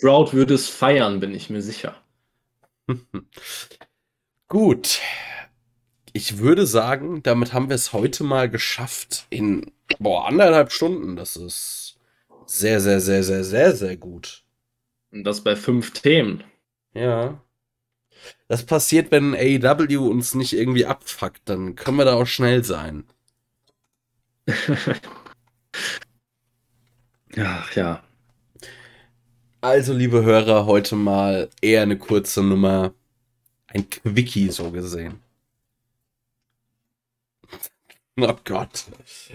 Proud würde es feiern, bin ich mir sicher. Gut. Ich würde sagen, damit haben wir es heute mal geschafft in boah, anderthalb Stunden. Das ist sehr, sehr, sehr, sehr, sehr, sehr gut. Und das bei fünf Themen. Ja. Das passiert, wenn AEW uns nicht irgendwie abfuckt, dann können wir da auch schnell sein. Ach ja. Also, liebe Hörer, heute mal eher eine kurze Nummer. Ein Quickie so gesehen. Oh Gott.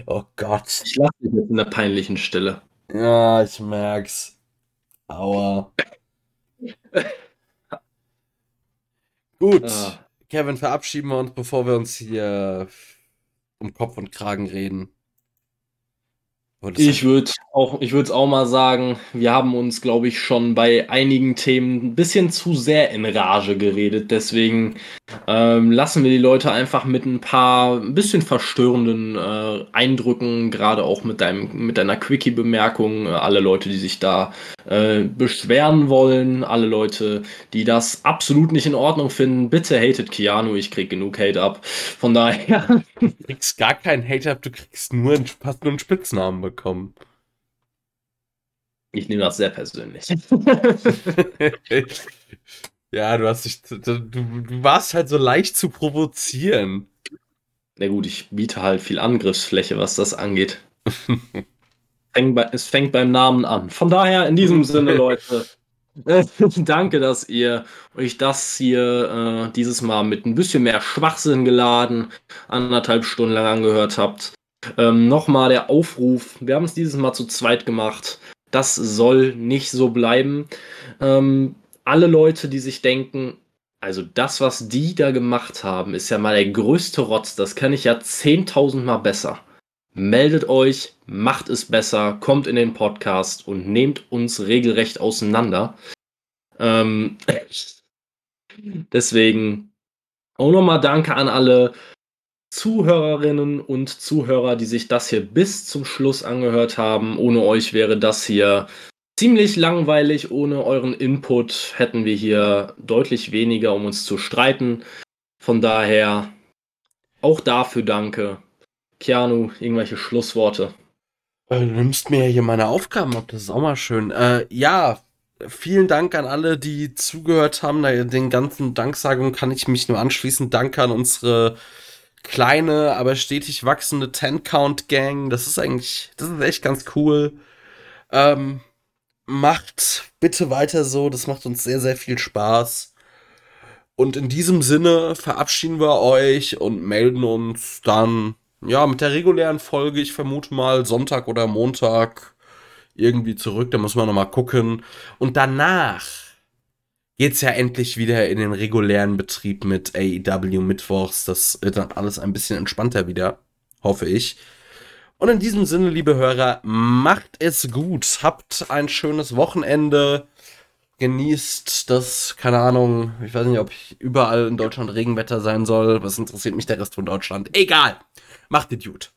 Oh Gott. Ich lache dich jetzt in der peinlichen Stille. Ja, ich merk's. Aua. Gut. Ah. Kevin, verabschieden wir uns, bevor wir uns hier um Kopf und Kragen reden. Ich würde auch, ich würde es auch mal sagen, wir haben uns, glaube ich, schon bei einigen Themen ein bisschen zu sehr in Rage geredet. Deswegen ähm, lassen wir die Leute einfach mit ein paar ein bisschen verstörenden äh, Eindrücken, gerade auch mit deinem, mit deiner Quickie-Bemerkung, äh, alle Leute, die sich da äh, beschweren wollen, alle Leute, die das absolut nicht in Ordnung finden, bitte hatet Keanu, ich krieg genug Hate ab. Von daher. Du kriegst gar keinen Hate ab, du kriegst nur, hast nur einen Spitznamen bekommen bekommen. Ich nehme das sehr persönlich. ja, du hast dich, du, du warst halt so leicht zu provozieren. Na gut, ich biete halt viel Angriffsfläche, was das angeht. es fängt beim Namen an. Von daher, in diesem Sinne, Leute, danke, dass ihr euch das hier äh, dieses Mal mit ein bisschen mehr Schwachsinn geladen, anderthalb Stunden lang angehört habt. Ähm, Nochmal der Aufruf. Wir haben es dieses Mal zu zweit gemacht. Das soll nicht so bleiben. Ähm, alle Leute, die sich denken, also das, was die da gemacht haben, ist ja mal der größte Rotz. Das kann ich ja 10.000 Mal besser. Meldet euch, macht es besser, kommt in den Podcast und nehmt uns regelrecht auseinander. Ähm, deswegen auch nochmal Danke an alle Zuhörerinnen und Zuhörer, die sich das hier bis zum Schluss angehört haben. Ohne euch wäre das hier ziemlich langweilig. Ohne euren Input hätten wir hier deutlich weniger, um uns zu streiten. Von daher auch dafür danke. Keanu, irgendwelche Schlussworte? Äh, du nimmst mir hier meine Aufgaben ab, das ist auch mal schön. Äh, ja, vielen Dank an alle, die zugehört haben. Den ganzen Danksagungen kann ich mich nur anschließen. Danke an unsere kleine, aber stetig wachsende Ten-Count-Gang. Das ist eigentlich, das ist echt ganz cool. Ähm, macht bitte weiter so, das macht uns sehr, sehr viel Spaß. Und in diesem Sinne verabschieden wir euch und melden uns dann, ja, mit der regulären Folge, ich vermute mal Sonntag oder Montag irgendwie zurück. Da muss man nochmal gucken. Und danach geht's ja endlich wieder in den regulären Betrieb mit AEW Mittwochs. Das wird dann alles ein bisschen entspannter wieder, hoffe ich. Und in diesem Sinne, liebe Hörer, macht es gut. Habt ein schönes Wochenende. Genießt das, keine Ahnung, ich weiß nicht, ob überall in Deutschland Regenwetter sein soll. Was interessiert mich der Rest von Deutschland? Egal. Macht es gut.